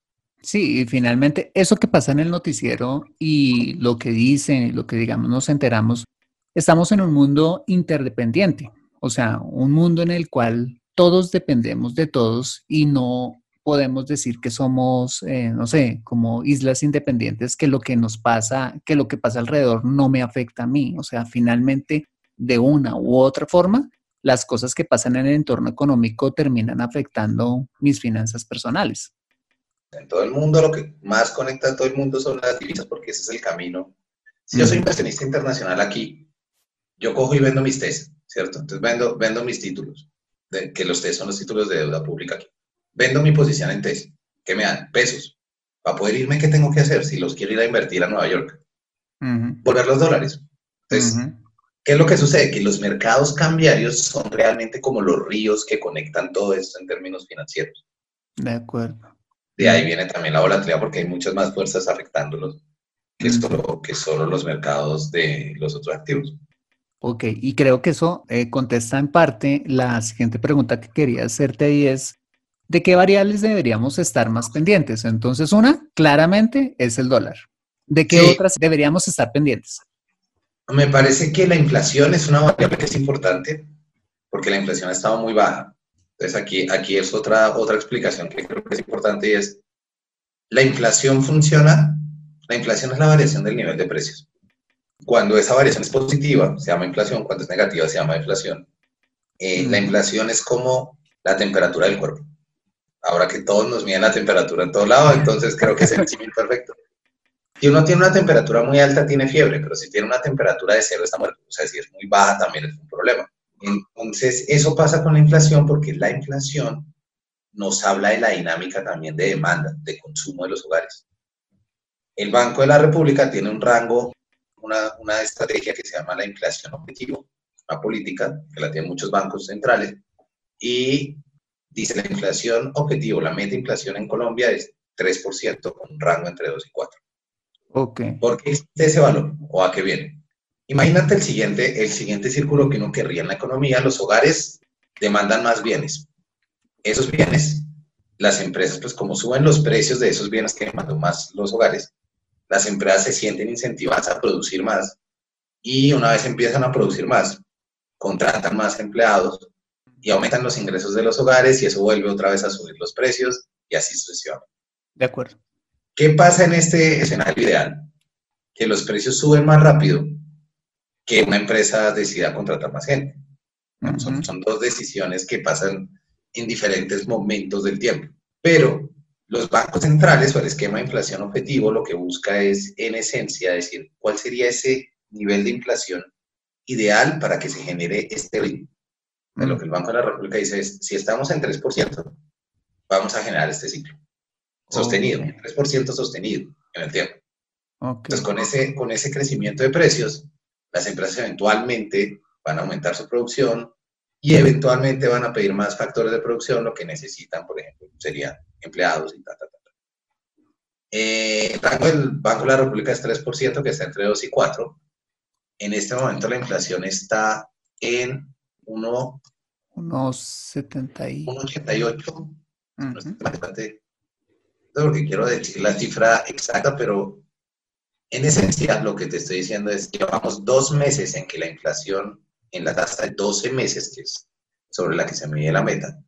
Speaker 1: Sí, y finalmente eso que pasa en el noticiero y lo que dicen y lo que digamos nos enteramos, estamos en un mundo interdependiente, o sea, un mundo en el cual todos dependemos de todos y no podemos decir que somos, eh, no sé, como islas independientes, que lo que nos pasa, que lo que pasa alrededor no me afecta a mí. O sea, finalmente, de una u otra forma, las cosas que pasan en el entorno económico terminan afectando mis finanzas personales.
Speaker 3: En todo el mundo, lo que más conecta a todo el mundo son las divisas, porque ese es el camino. Si yo soy inversionista internacional aquí, yo cojo y vendo mis TES, ¿cierto? Entonces vendo, vendo mis títulos, de, que los TES son los títulos de deuda pública aquí vendo mi posición en TES, ¿qué me dan? Pesos. Para poder irme, ¿qué tengo que hacer si los quiero ir a invertir a Nueva York? Volver los dólares. Entonces, ¿qué es lo que sucede? Que los mercados cambiarios son realmente como los ríos que conectan todo esto en términos financieros.
Speaker 1: De acuerdo.
Speaker 3: De ahí viene también la volatilidad porque hay muchas más fuerzas afectándolos que, solo, que solo los mercados de los otros activos.
Speaker 1: Ok, y creo que eso eh, contesta en parte la siguiente pregunta que quería hacerte y es, ¿De qué variables deberíamos estar más pendientes? Entonces, una, claramente, es el dólar. ¿De qué otras deberíamos estar pendientes?
Speaker 3: Me parece que la inflación es una variable que es importante, porque la inflación ha estado muy baja. Entonces aquí, aquí es otra, otra explicación que creo que es importante y es, la inflación funciona, la inflación es la variación del nivel de precios. Cuando esa variación es positiva, se llama inflación, cuando es negativa, se llama inflación. Eh, la inflación es como la temperatura del cuerpo. Ahora que todos nos miden la temperatura en todo lado, entonces creo que es el símil perfecto. Si uno tiene una temperatura muy alta, tiene fiebre, pero si tiene una temperatura de cero, está muerto. O sea, si es muy baja, también es un problema. Entonces, eso pasa con la inflación porque la inflación nos habla de la dinámica también de demanda, de consumo de los hogares. El Banco de la República tiene un rango, una, una estrategia que se llama la inflación objetivo, una política que la tienen muchos bancos centrales, y dice la inflación objetivo, la meta inflación en Colombia es 3%, con un rango entre 2 y 4.
Speaker 1: Ok.
Speaker 3: ¿Por qué existe ese valor? ¿O a qué viene? Imagínate el siguiente, el siguiente círculo que uno querría en la economía. Los hogares demandan más bienes. Esos bienes, las empresas, pues como suben los precios de esos bienes que demandan más los hogares, las empresas se sienten incentivadas a producir más y una vez empiezan a producir más, contratan más empleados y aumentan los ingresos de los hogares y eso vuelve otra vez a subir los precios y así sucesivamente.
Speaker 1: De acuerdo.
Speaker 3: ¿Qué pasa en este escenario ideal? Que los precios suben más rápido que una empresa decida contratar más gente. son, son, dos decisiones que pasan en diferentes momentos del tiempo. Pero los bancos centrales o el esquema de inflación objetivo lo que busca es, en esencia, decir cuál sería ese nivel de inflación ideal para que se genere este ritmo. De lo que el Banco de la República dice es, si estamos en 3%, vamos a generar este ciclo. Sostenido, 3% sostenido en el tiempo. Entonces, con ese, con ese crecimiento de precios, las empresas eventualmente van a aumentar su producción y eventualmente van a pedir más factores de producción, lo que necesitan, por ejemplo, serían empleados y tal, tal, tal. Eh, el rango del Banco de la República es 3%, que está entre 2 y 4. En este momento la inflación está en 1... 1,88. No sé porque quiero decir la cifra exacta, pero en esencia, lo que te estoy diciendo es que llevamos dos meses en que la inflación en la tasa de 12 meses, que es sobre la que se mide la meta,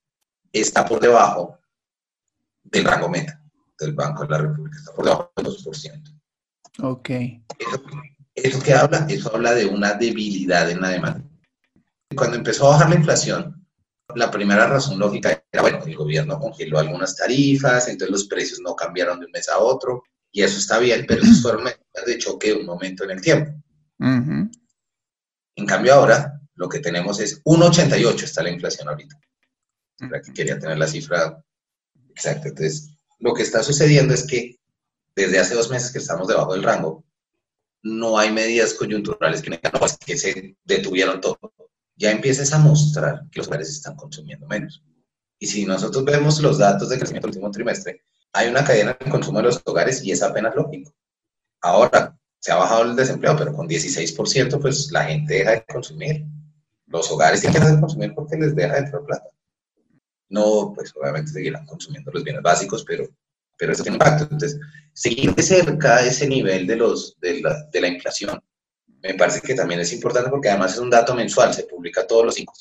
Speaker 3: está por debajo del rango meta del Banco de la República, está por debajo del 2%.
Speaker 1: Ok.
Speaker 3: Eso, que habla, eso habla de una debilidad en la demanda. Cuando empezó a bajar la inflación, la primera razón lógica era, bueno, el gobierno congeló algunas tarifas, entonces los precios no cambiaron de un mes a otro, y eso está bien, pero eso fueron de choque de un momento en el tiempo. En cambio ahora, lo que tenemos es 1,88 está la inflación ahorita. Que quería tener la cifra exacta. Entonces, lo que está sucediendo es que desde hace dos meses que estamos debajo del rango, no hay medidas coyunturales que, no, que se detuvieron todo. Ya empiezas a mostrar que los hogares están consumiendo menos. Y si nosotros vemos los datos de crecimiento del último trimestre, hay una cadena de consumo de los hogares y es apenas lógico. Ahora, se ha bajado el desempleo, pero con 16%, pues la gente deja de consumir. Los hogares tienen que de consumir porque les deja de entrar plata. No, pues obviamente seguirán consumiendo los bienes básicos, pero, pero eso tiene impacto. Entonces, seguir de cerca ese nivel de, los, de, la, de la inflación me parece que también es importante porque además es un dato mensual, se publica todos los cinco.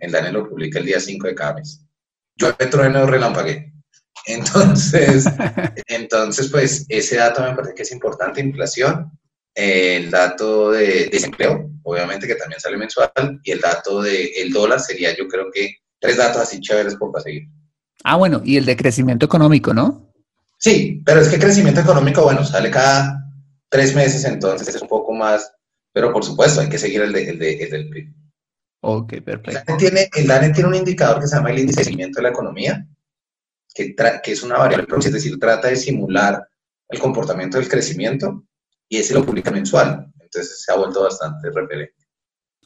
Speaker 3: El DANE lo publica el día 5 de cada mes. Yo petróleo relampagué entonces, entonces, pues ese dato me parece que es importante, inflación, el dato de desempleo, obviamente que también sale mensual, y el dato del el dólar sería yo creo que tres datos así chéveres por seguir.
Speaker 1: Ah, bueno, y el de crecimiento económico, ¿no?
Speaker 3: Sí, pero es que crecimiento económico, bueno, sale cada tres meses, entonces es un poco más, pero por supuesto hay que seguir el, de, el, de, el del PIB.
Speaker 1: Ok, perfecto.
Speaker 3: El DANE, tiene, el DANE tiene un indicador que se llama el índice de crecimiento de la economía, que, que es una variable es decir, trata de simular el comportamiento del crecimiento y ese lo publica mensual. Entonces se ha vuelto bastante repelente.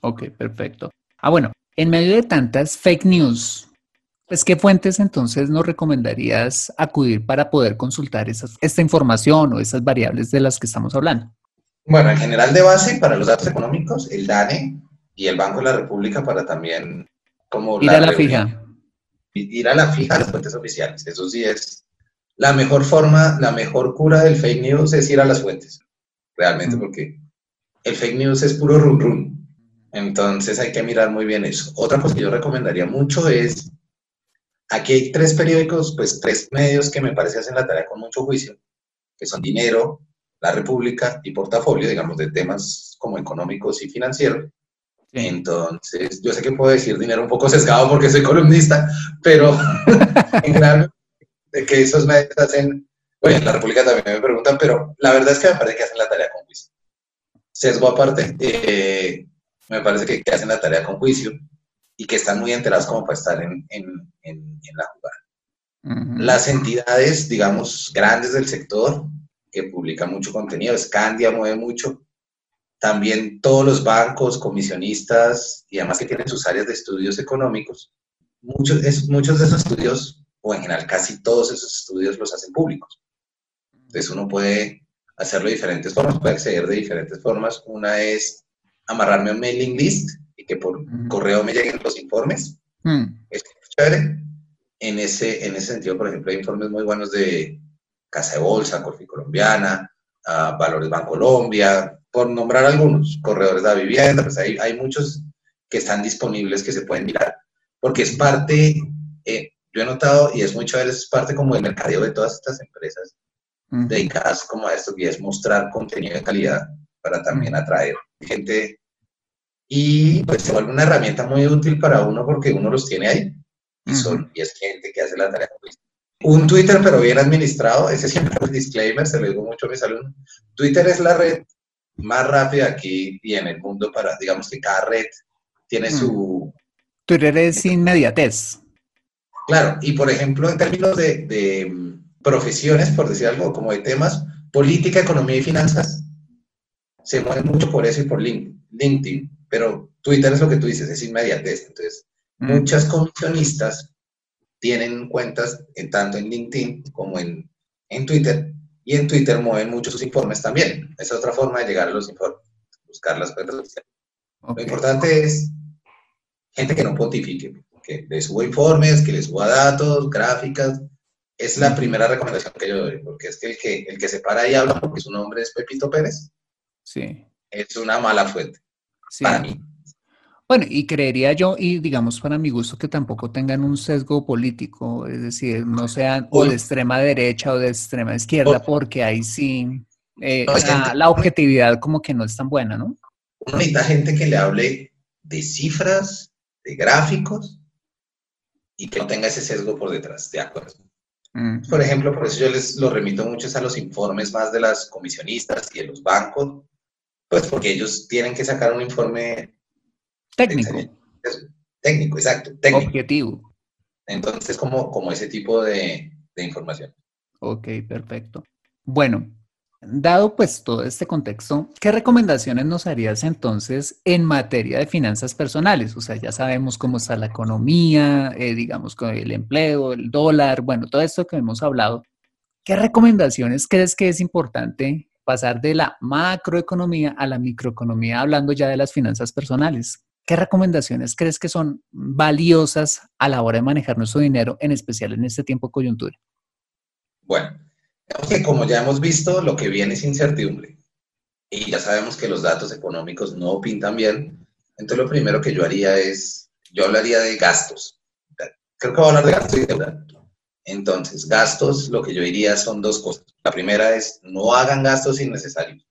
Speaker 1: Ok, perfecto. Ah, bueno, en medio de tantas fake news, pues, ¿qué fuentes entonces nos recomendarías acudir para poder consultar esas, esta información o esas variables de las que estamos hablando?
Speaker 3: Bueno, en general de base para los datos económicos, el DANE y el Banco de la República para también
Speaker 1: como... Ir a la fija
Speaker 3: ir a la fija a las fuentes oficiales. Eso sí es la mejor forma, la mejor cura del fake news es ir a las fuentes, realmente, porque el fake news es puro run run. Entonces hay que mirar muy bien eso. Otra cosa que yo recomendaría mucho es, aquí hay tres periódicos, pues tres medios que me parece hacen la tarea con mucho juicio, que son Dinero, La República y Portafolio, digamos, de temas como económicos y financieros. Entonces, yo sé que puedo decir dinero un poco sesgado porque soy columnista, pero en general, de que esos medios hacen, bueno, en la República también me preguntan, pero la verdad es que me parece que hacen la tarea con juicio. Sesgo aparte, eh, me parece que, hacen la tarea con juicio y que están muy enterados como para estar en, en, en, la jugada. Las entidades, digamos, grandes del sector, que publican mucho contenido, Scandia mueve mucho, también todos los bancos, comisionistas y además que tienen sus áreas de estudios económicos, muchos, es, muchos de esos estudios, o en general casi todos esos estudios los hacen públicos. Entonces uno puede hacerlo de diferentes formas, puede acceder de diferentes formas. Una es amarrarme a un mailing list y que por correo me lleguen los informes. Mm. Es chévere. En ese, en ese sentido, por ejemplo, hay informes muy buenos de Casa de Bolsa, Corfi Colombiana, uh, Valores Bancolombia, por nombrar algunos, corredores de la vivienda, pues hay, hay muchos que están disponibles que se pueden mirar, porque es parte, eh, yo he notado, y es muy chévere, es parte como del mercadeo de todas estas empresas dedicadas como a esto, y es mostrar contenido de calidad para también atraer gente. Y pues se vuelve una herramienta muy útil para uno porque uno los tiene ahí, y, son, y es gente que hace la tarea. Un Twitter, pero bien administrado, ese siempre es el disclaimer, se lo digo mucho a mis alumnos. Twitter es la red más rápida aquí y en el mundo para, digamos que cada red tiene su...
Speaker 1: Twitter es inmediatez.
Speaker 3: Claro, y por ejemplo, en términos de, mm, profesiones, por decir algo, como de temas, política, economía y finanzas, se mueven mucho por eso y por LinkedIn, pero Twitter es lo que tú dices, es inmediatez. Entonces, mm. muchas comisionistas tienen cuentas en, tanto en LinkedIn como en, en Twitter y en Twitter mueven mucho sus informes también. Es otra forma de llegar a los informes, buscar las cuentas oficiales. Lo importante es gente que no pontifique, que les suba informes, que les suba datos, gráficas. Es la primera recomendación que yo doy, porque es que el que, el que se para y habla porque su nombre es Pepito Pérez,
Speaker 1: sí.
Speaker 3: es una mala fuente
Speaker 1: sí. para mí. Bueno, y creería yo, y digamos para mi gusto, que tampoco tengan un sesgo político, es decir, no sean o de extrema derecha o de extrema izquierda, porque ahí sí eh, la, objetividad como que no es tan buena, ¿no?
Speaker 3: Uno necesita gente que le hable de cifras, de gráficos, y que no tenga ese sesgo por detrás, de acuerdo. Mm. Por ejemplo, por eso yo les lo remito mucho a los informes más de las comisionistas y de los bancos, pues porque ellos tienen que sacar un informe
Speaker 1: Técnico.
Speaker 3: Técnico, exacto. Técnico.
Speaker 1: Objetivo.
Speaker 3: Entonces, como, como ese tipo de, de información.
Speaker 1: Ok, perfecto. Bueno, dado pues todo este contexto, ¿qué recomendaciones nos harías entonces en materia de finanzas personales? O sea, ya sabemos cómo está la economía, eh, digamos, con el empleo, el dólar, bueno, todo esto que hemos hablado. ¿Qué recomendaciones crees que es importante pasar de la macroeconomía a la microeconomía, hablando ya de las finanzas personales? ¿Qué recomendaciones crees que son valiosas a la hora de manejar nuestro dinero, en especial en este tiempo de coyuntura?
Speaker 3: Bueno, que como ya hemos visto, lo que viene es incertidumbre. Y ya sabemos que los datos económicos no pintan bien. Entonces, lo primero que yo haría es, yo hablaría de gastos. Creo que voy a hablar de gastos y deuda. Entonces, gastos, lo que yo diría son dos cosas. La primera es, no hagan gastos innecesarios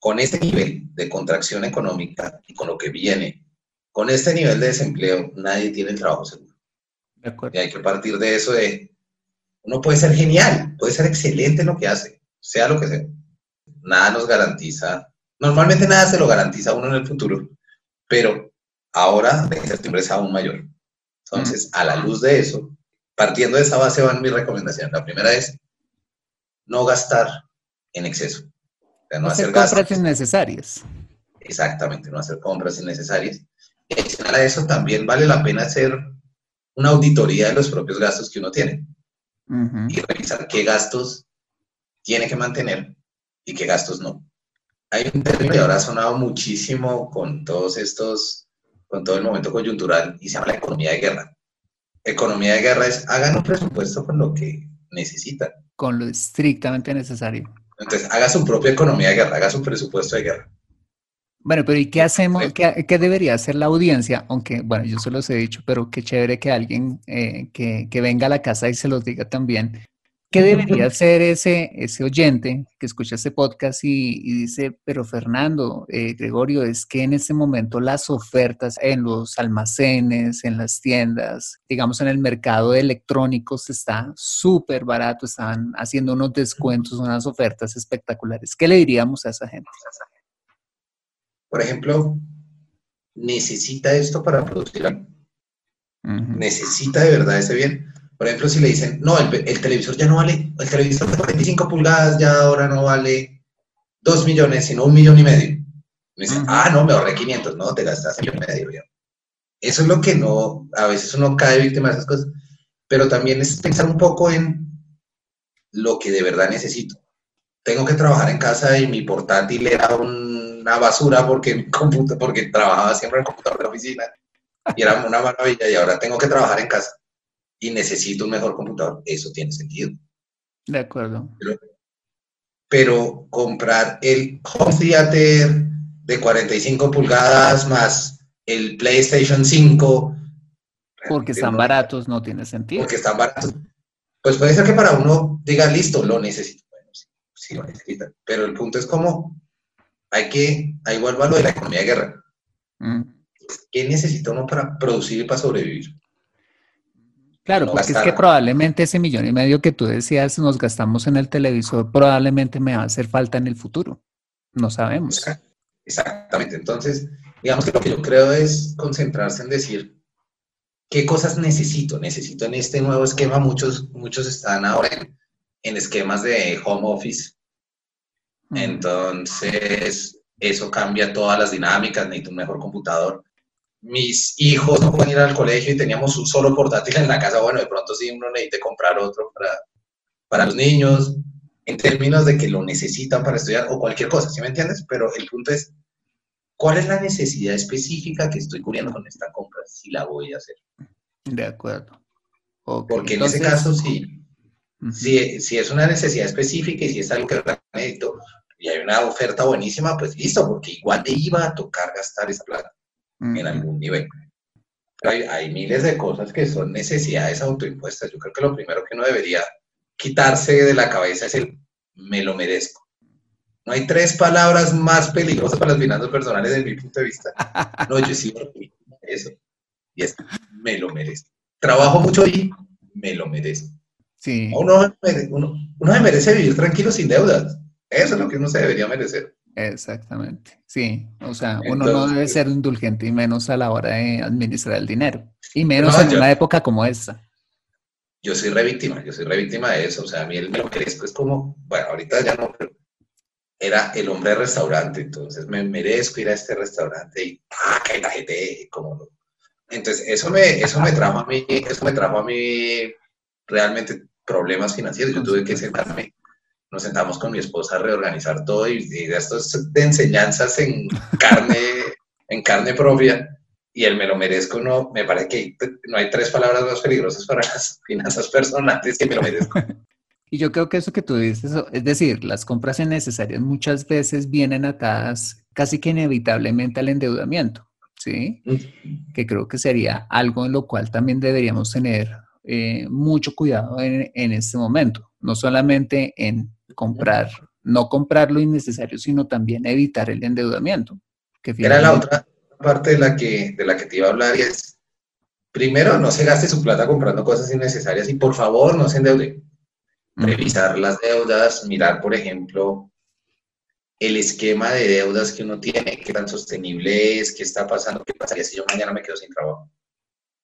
Speaker 3: con este nivel de contracción económica y con lo que viene, con este nivel de desempleo, nadie tiene el trabajo seguro. Y hay que partir de eso de, uno puede ser genial, puede ser excelente en lo que hace, sea lo que sea. Nada nos garantiza, normalmente nada se lo garantiza a uno en el futuro, pero ahora la incertidumbre es aún mayor. Entonces, a la luz de eso, partiendo de esa base van mis recomendaciones. La primera es no gastar en exceso
Speaker 1: no, hacer, compras innecesarias.
Speaker 3: Exactamente, no hacer compras innecesarias. Y adicional a eso, también vale la pena hacer una auditoría de los propios gastos que uno tiene y revisar qué gastos tiene que mantener y qué gastos no. Hay un término que ahora ha sonado muchísimo con todos estos, con todo el momento coyuntural y se llama la economía de guerra. Economía de guerra es hagan un presupuesto con lo que necesitan.
Speaker 1: Con lo estrictamente necesario.
Speaker 3: Entonces, haga su propia economía de guerra, haga su presupuesto de guerra.
Speaker 1: Bueno, pero ¿y qué hacemos? ¿Qué, qué debería hacer la audiencia? Aunque, bueno, yo se los he dicho, pero qué chévere que alguien eh, que, que venga a la casa y se los diga también. ¿Qué debería hacer ese, ese oyente que escucha este podcast y, y dice, pero Fernando, eh, Gregorio, es que en este momento las ofertas en los almacenes, en las tiendas, digamos en el mercado de electrónicos está súper barato, están haciendo unos descuentos, unas ofertas espectaculares. ¿Qué le diríamos a esa gente?
Speaker 3: Por ejemplo, necesita esto para producir algo. Necesita de verdad ese bien. Por ejemplo, si le dicen, no, el, el, televisor ya no vale, el televisor de 45 pulgadas ya ahora no vale 2 millones, sino un millón y medio. Me dicen, ah, no, me ahorré 500, no, te gastaste un millón y medio. Eso es lo que no, a veces uno cae víctima de esas cosas, pero también es pensar un poco en lo que de verdad necesito. Tengo que trabajar en casa y mi portátil era una basura porque, porque trabajaba siempre en el computador de la oficina y era una maravilla y ahora tengo que trabajar en casa y necesito un mejor computador. Eso tiene sentido.
Speaker 1: De acuerdo.
Speaker 3: Pero, pero comprar el home theater de 45 pulgadas más el PlayStation 5.
Speaker 1: Porque están baratos, no tiene sentido.
Speaker 3: Porque están baratos. Pues puede ser que para uno diga, listo, lo necesito. Bueno, sí, sí lo necesita. Pero el punto es como, hay que, ahí vuelvo a lo de la economía de guerra. Mm. ¿Qué necesita uno para producir y para sobrevivir?
Speaker 1: Claro, porque es que probablemente ese millón y medio que tú decías nos gastamos en el televisor, probablemente me va a hacer falta en el futuro. No sabemos.
Speaker 3: Exactamente. Entonces, digamos que lo que yo creo es concentrarse en decir qué cosas necesito. Necesito en este nuevo esquema, muchos, muchos están ahora en, esquemas de home office. Entonces, eso cambia todas las dinámicas, necesito un mejor computador mis hijos no pueden ir al colegio y teníamos un solo portátil en la casa, bueno, de pronto sí uno necesita comprar otro para, para los niños, en términos de que lo necesitan para estudiar o cualquier cosa, ¿sí me entiendes? Pero el punto es, ¿cuál es la necesidad específica que estoy cubriendo con esta compra si la voy a hacer?
Speaker 1: De acuerdo.
Speaker 3: Porque en ese caso sí, si, si, es una necesidad específica y si es algo que necesito y hay una oferta buenísima, pues listo, porque igual te iba a tocar gastar esa plata en algún nivel. hay, hay, miles de cosas que son necesidades autoimpuestas. Yo creo que lo primero que uno debería quitarse de la cabeza es el me lo merezco. No hay tres palabras más peligrosas para las finanzas personales desde mi punto de vista. No, yo sí eso. Y es, me lo merezco. Trabajo mucho y me lo merezco.
Speaker 1: Sí.
Speaker 3: Uno, uno, uno se merece vivir tranquilo sin deudas. Eso es lo que uno se debería merecer.
Speaker 1: Exactamente, sí. O sea, uno no debe ser indulgente y menos a la hora de administrar el dinero. Y menos en una época como esta.
Speaker 3: Yo soy revíctima, yo soy revíctima de eso. O sea, a mí el me lo merezco es como, bueno, ahorita ya no, pero era el hombre de restaurante, entonces me merezco ir a este restaurante y ¡ah, que la gente! Como Entonces, eso me, eso me trajo a mí, eso me trajo a mí realmente problemas financieros. Yo tuve que sentarme nos sentamos con mi esposa a reorganizar todo y, de estos de enseñanzas en carne, en carne propia, y el me lo merezco, no, me parece que no hay tres palabras más peligrosas para las finanzas personales que me lo merezco.
Speaker 1: Y yo creo que eso que tú dices, es decir, las compras innecesarias muchas veces vienen atadas casi que inevitablemente al endeudamiento, ¿sí? Que creo que sería algo en lo cual también deberíamos tener eh, mucho cuidado en, en este momento, no solamente en comprar, no comprar lo innecesario, sino también evitar el endeudamiento.
Speaker 3: Que Era la otra parte de la, que, de la que te iba a hablar y es, primero, no se gaste su plata comprando cosas innecesarias y por favor no se endeude. Revisar las deudas, mirar, por ejemplo, el esquema de deudas que uno tiene, qué tan sostenible es, qué está pasando, qué pasaría si yo mañana me quedo sin trabajo.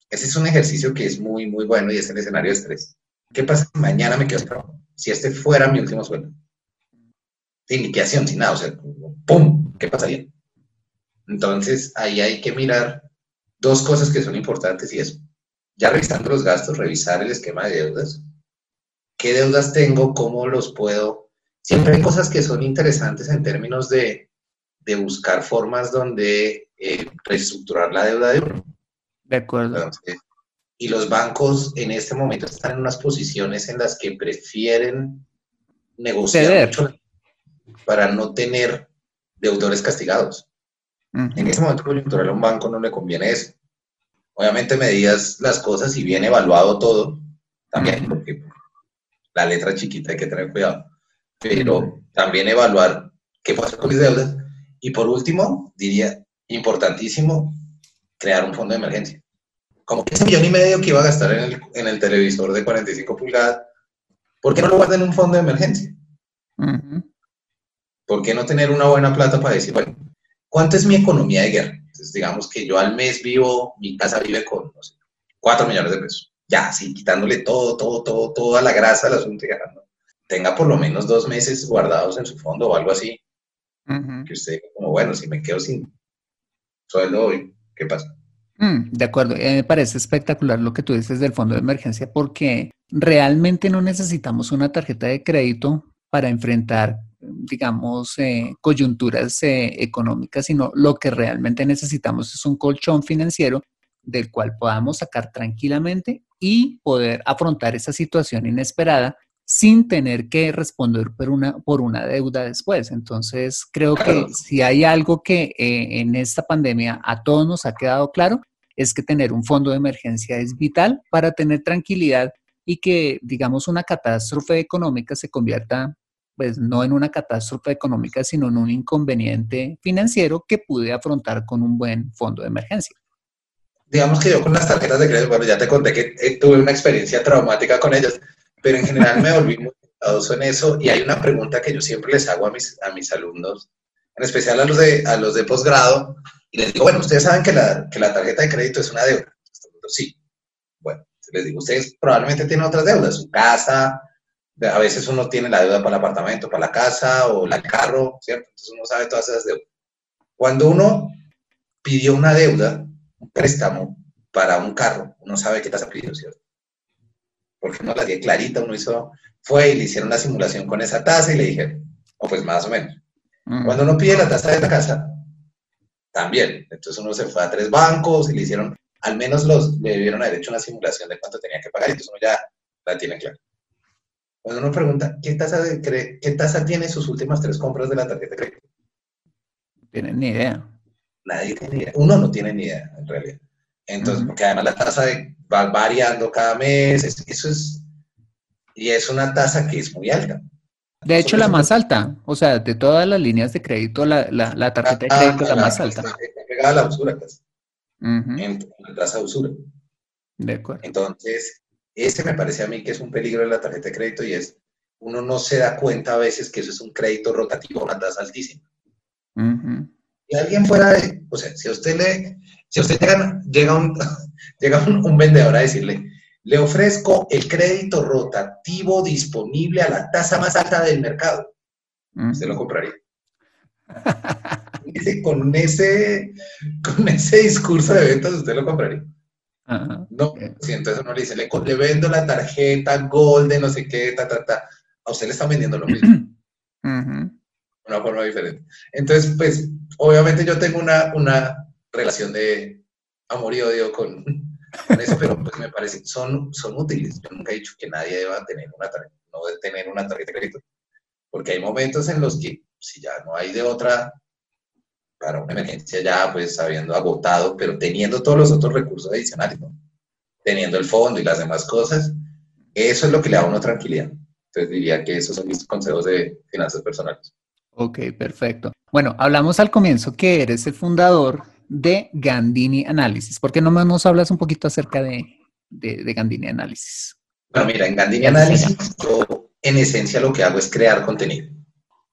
Speaker 3: Ese es un ejercicio que es muy, muy bueno y es el escenario de estrés. ¿Qué pasa si mañana me quedo sin trabajo? si este fuera mi último sueldo. Sin liquidación, sin nada, o sea, ¡pum! ¿Qué pasaría? Entonces, ahí hay que mirar dos cosas que son importantes y es, ya revisando los gastos, revisar el esquema de deudas. ¿Qué deudas tengo? ¿Cómo los puedo? Siempre hay cosas que son interesantes en términos de, de buscar formas donde eh, reestructurar la deuda de uno.
Speaker 1: De acuerdo.
Speaker 3: Entonces, y los bancos en este momento están en unas posiciones en las que prefieren negociar mucho para no tener deudores castigados. En ese momento coyuntural a un banco no le conviene eso. Obviamente medías las cosas y bien evaluado todo, también, porque la letra chiquita hay que tener cuidado, pero también evaluar qué pasa con mis deudas. Y por último, diría, importantísimo, crear un fondo de emergencia. Como ese millón y medio que iba a gastar en el, en el televisor de 45 pulgadas, ¿por qué no lo guardan en un fondo de emergencia? ¿Por qué no tener una buena plata para decir, bueno, ¿cuánto es mi economía de guerra? Entonces, digamos que yo al mes vivo, mi casa vive con, no sé, 4 millones de pesos. Ya, sí, quitándole todo, todo, todo, toda la grasa al asunto y ganando. Tenga por lo menos dos meses guardados en su fondo o algo así. Que usted, como, bueno, si me quedo sin sueldo hoy, ¿qué pasa?
Speaker 1: Mm, de acuerdo, eh, me parece espectacular lo que tú dices del fondo de emergencia porque realmente no necesitamos una tarjeta de crédito para enfrentar, digamos, eh, coyunturas eh, económicas, sino lo que realmente necesitamos es un colchón financiero del cual podamos sacar tranquilamente y poder afrontar esa situación inesperada sin tener que responder por una, por una deuda después. Entonces, creo que si hay algo que eh, en esta pandemia a todos nos ha quedado claro, es que tener un fondo de emergencia es vital para tener tranquilidad y que, digamos, una catástrofe económica se convierta, pues, no en una catástrofe económica, sino en un inconveniente financiero que pude afrontar con un buen fondo de emergencia.
Speaker 3: Digamos que yo con las tarjetas de crédito, bueno, ya te conté que eh, tuve una experiencia traumática con ellas pero en general me volví muy cuidadoso en eso y hay una pregunta que yo siempre les hago a mis, a mis alumnos, en especial a los de, los de posgrado, y les digo, bueno, ustedes saben que la, que la tarjeta de crédito es una deuda. Sí. Bueno, les digo, ustedes probablemente tienen otras deudas, su casa, a veces uno tiene la deuda para el apartamento, para la casa o el carro, ¿cierto? Entonces uno sabe todas esas deudas. Cuando uno pidió una deuda, un préstamo para un carro, uno sabe qué tasa pidió, ¿cierto? Porque uno la dio clarita, uno hizo, fue y le hicieron una simulación con esa tasa y le dije, o pues más o menos. Mm. Cuando uno pide la tasa de la casa, también. Entonces uno se fue a tres bancos y le hicieron, al menos los, le debieron haber hecho una simulación de cuánto tenía que pagar y entonces uno ya la tiene clara. Cuando uno pregunta, ¿qué tasa, de ¿qué tasa tiene sus últimas tres compras de la tarjeta de crédito?
Speaker 1: No tienen ni idea.
Speaker 3: Nadie tiene idea. Uno no tiene ni idea, en realidad. Entonces, porque además la tasa va variando cada mes, eso es, y es una tasa que es muy alta.
Speaker 1: De hecho, la más alta, o sea, de todas las líneas de crédito, la, la, tarjeta de crédito es la, más alta. Está
Speaker 3: pegada a la usura, casi. en, la tasa de usura.
Speaker 1: De acuerdo.
Speaker 3: Entonces, ese me parece a mí que es un peligro de la tarjeta de crédito y es, uno no se da cuenta a veces que eso es un crédito rotativo a una tasa altísima. Y alguien fuera de, o sea, si a usted le, si usted llega, llega, un, llega un, vendedor a decirle, le ofrezco el crédito rotativo disponible a la tasa más alta del mercado, usted lo compraría. con, ese, con ese discurso de ventas, usted lo compraría. No, si entonces uno le dice, le, le, vendo la tarjeta Gold de no sé qué, ta, ta, ta. A usted le están vendiendo lo mismo. Una forma diferente. Entonces, pues, obviamente yo tengo una, una, relación de amor y odio con, eso, pero pues me parece, son, son útiles. Yo nunca he dicho que nadie deba tener una no debe tener una tarjeta de crédito, porque hay momentos en los que si ya no hay de otra, para una emergencia ya pues habiendo agotado, pero teniendo todos los otros recursos adicionales, teniendo el fondo y las demás cosas, eso es lo que le da a uno tranquilidad. Entonces diría que esos son mis consejos de finanzas personales.
Speaker 1: Ok, perfecto. Bueno, hablamos al comienzo que eres el fundador de Gandini Analysis. ¿Por qué no nos hablas un poquito acerca de, de, Gandini Analysis?
Speaker 3: Bueno, mira, en Gandini Analysis yo en esencia lo que hago es crear contenido.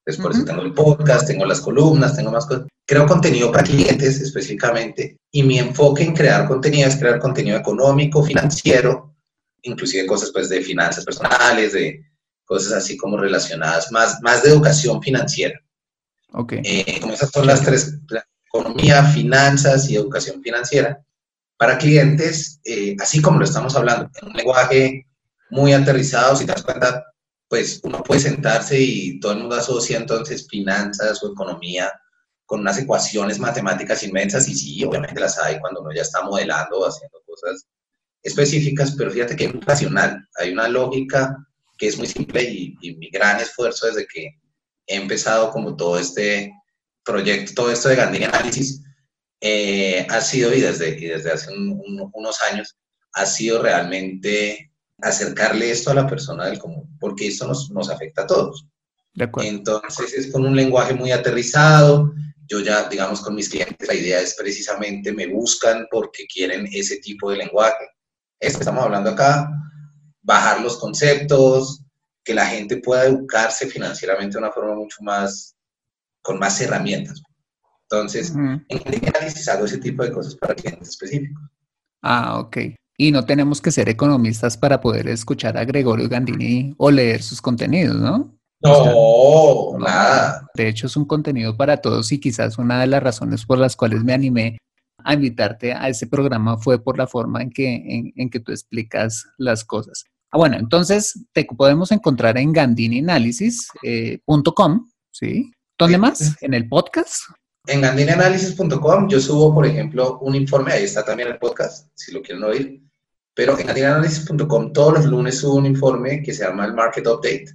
Speaker 3: Entonces, por eso tengo el podcast, tengo las columnas, tengo más cosas. Creo contenido para clientes específicamente y mi enfoque en crear contenido es crear contenido económico, financiero, inclusive cosas pues de finanzas personales, de cosas así como relacionadas, más, más de educación financiera.
Speaker 1: Ok.
Speaker 3: Eh, como esas son las tres, economía, finanzas y educación financiera para clientes, eh, así como lo estamos hablando, en un lenguaje muy aterrizado, si te das cuenta, pues uno puede sentarse y todo el mundo asocia entonces finanzas o economía con unas ecuaciones matemáticas inmensas y sí, obviamente las hay cuando uno ya está modelando o haciendo cosas específicas, pero fíjate que es racional, hay una lógica que es muy simple y, y mi gran esfuerzo desde que he empezado como todo este proyecto, todo esto de Gandini Análisis, eh, ha sido, y desde, y desde hace unos años, ha sido realmente acercarle esto a la persona del común, porque esto nos, nos afecta a todos. Entonces es con un lenguaje muy aterrizado. Yo ya, digamos, con mis clientes, la idea es precisamente me buscan porque quieren ese tipo de lenguaje. Esto estamos hablando acá, bajar los conceptos, que la gente pueda educarse financieramente de una forma mucho más, con más herramientas. Entonces, en el análisis hago ese tipo de cosas para clientes específicos.
Speaker 1: Ah, ok. Y no tenemos que ser economistas para poder escuchar a Gregorio Gandini o leer sus contenidos, ¿no?
Speaker 3: No, nada.
Speaker 1: De hecho, es un contenido para todos y quizás una de las razones por las cuales me animé a invitarte a ese programa fue por la forma en que, en, que tú explicas las cosas. Ah, bueno, entonces te podemos encontrar en gandinianalysis.com, eh, ¿sí? ¿Dónde más? ¿En el podcast?
Speaker 3: En gandinianalysis.com yo subo, por ejemplo, un informe, ahí está también el podcast, si lo quieren oír, pero en gandinianalysis.com todos los lunes subo un informe que se llama el Market Update.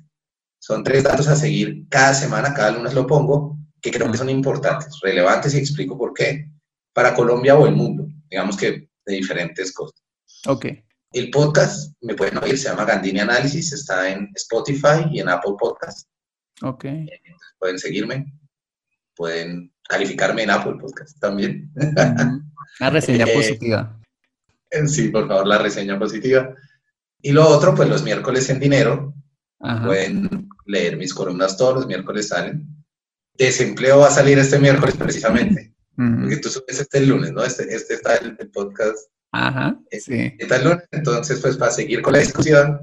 Speaker 3: Son tres datos a seguir cada semana, cada lunes lo pongo, que creo que son importantes, relevantes y explico por qué, para Colombia o el mundo, digamos que de diferentes cosas.
Speaker 1: Ok.
Speaker 3: El podcast, me pueden oír, se llama Gandini Análisis, está en Spotify y en Apple Podcast.
Speaker 1: Ok.
Speaker 3: pueden seguirme, pueden calificarme en Apple Podcast también.
Speaker 1: Una reseña eh, positiva.
Speaker 3: Sí, por favor, la reseña positiva. Y lo otro, pues los miércoles en dinero, pueden leer mis columnas todos los miércoles salen. Desempleo va a salir este miércoles precisamente, porque tú subes este lunes, ¿no? Este, este está el, podcast.
Speaker 1: Ajá,
Speaker 3: el lunes, entonces pues para seguir con la discusión,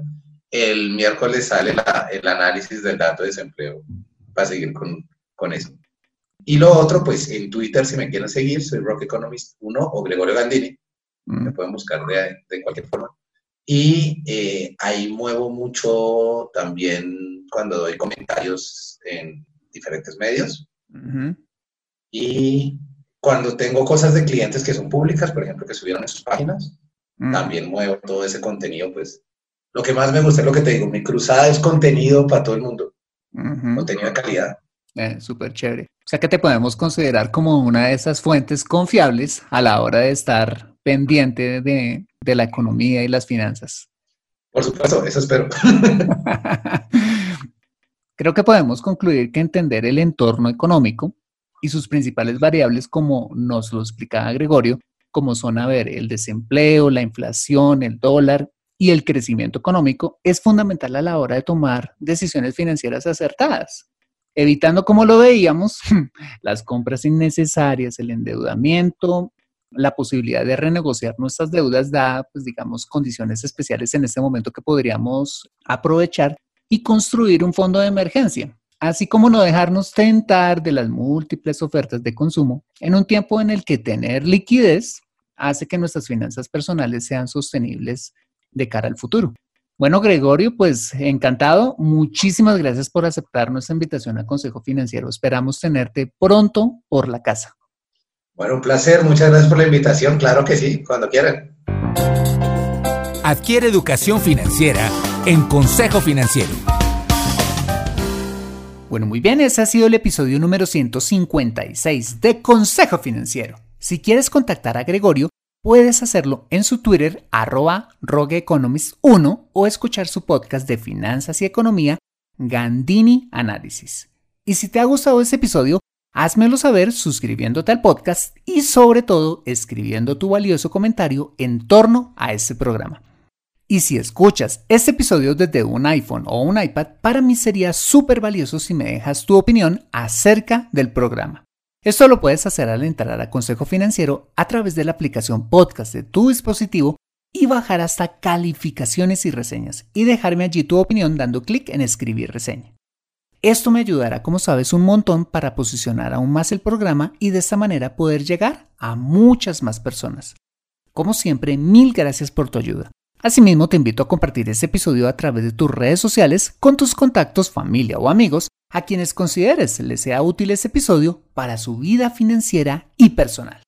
Speaker 3: el miércoles sale el análisis del dato de desempleo, para seguir con, con eso. Y lo otro, pues en Twitter, si me quieren seguir, soy Rock Economist 1 o Gregorio Gandini. Me pueden buscar de, de cualquier forma. Y eh, ahí muevo mucho también cuando doy comentarios en diferentes medios. Y cuando tengo cosas de clientes que son públicas, por ejemplo, que subieron en sus páginas, también muevo todo ese contenido, pues lo que más me gusta es lo que te digo, mi cruzada es contenido para todo el mundo, contenido de calidad.
Speaker 1: Eh, Súper chévere. O sea que te podemos considerar como una de esas fuentes confiables a la hora de estar pendiente de, de la economía y las finanzas.
Speaker 3: Por supuesto, eso espero.
Speaker 1: Creo que podemos concluir que entender el entorno económico y sus principales variables, como nos lo explicaba Gregorio, como son, a ver, el desempleo, la inflación, el dólar y el crecimiento económico, es fundamental a la hora de tomar decisiones financieras acertadas evitando, como lo veíamos, las compras innecesarias, el endeudamiento, la posibilidad de renegociar nuestras deudas da, pues digamos, condiciones especiales en este momento que podríamos aprovechar y construir un fondo de emergencia, así como no dejarnos tentar de las múltiples ofertas de consumo en un tiempo en el que tener liquidez hace que nuestras finanzas personales sean sostenibles de cara al futuro. Bueno, Gregorio, pues encantado. Muchísimas gracias por aceptar nuestra invitación a Consejo Financiero. Esperamos tenerte pronto por la casa.
Speaker 3: Bueno, un placer. Muchas gracias por la invitación. Claro que sí, cuando quieran.
Speaker 2: Adquiere educación financiera en Consejo Financiero.
Speaker 1: Bueno, muy bien, ese ha sido el episodio número 156 de Consejo Financiero. Si quieres contactar a Gregorio, Puedes hacerlo en su Twitter arroba rogueeconomist1 o escuchar su podcast de finanzas y economía Gandini Análisis. Y si te ha gustado este episodio, házmelo saber suscribiéndote al podcast y sobre todo escribiendo tu valioso comentario en torno a este programa. Y si escuchas este episodio desde un iPhone o un iPad, para mí sería súper valioso si me dejas tu opinión acerca del programa. Esto lo puedes hacer al entrar a Consejo Financiero a través de la aplicación podcast de tu dispositivo y bajar hasta calificaciones y reseñas y dejarme allí tu opinión dando clic en escribir reseña. Esto me ayudará, como sabes, un montón para posicionar aún más el programa y de esta manera poder llegar a muchas más personas. Como siempre, mil gracias por tu ayuda. Asimismo, te invito a compartir este episodio a través de tus redes sociales con tus contactos, familia o amigos a quienes consideres les sea útil este episodio para su vida financiera y personal.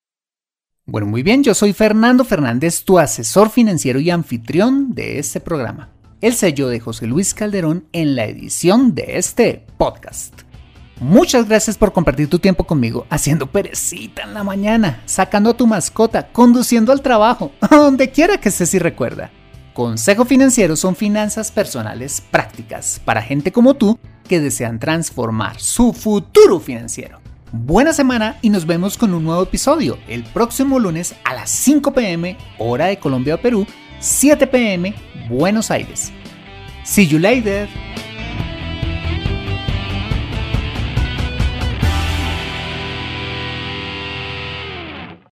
Speaker 1: Bueno, muy bien, yo soy Fernando Fernández, tu asesor financiero y anfitrión de este programa. El sello de José Luis Calderón en la edición de este podcast. Muchas gracias por compartir tu tiempo conmigo, haciendo perecita en la mañana, sacando a tu mascota, conduciendo al trabajo, donde quiera que estés y recuerda. Consejo Financiero son finanzas personales prácticas para gente como tú que desean transformar su futuro financiero. Buena semana y nos vemos con un nuevo episodio el próximo lunes a las 5 pm hora de Colombia o Perú, 7 pm Buenos Aires. See you later.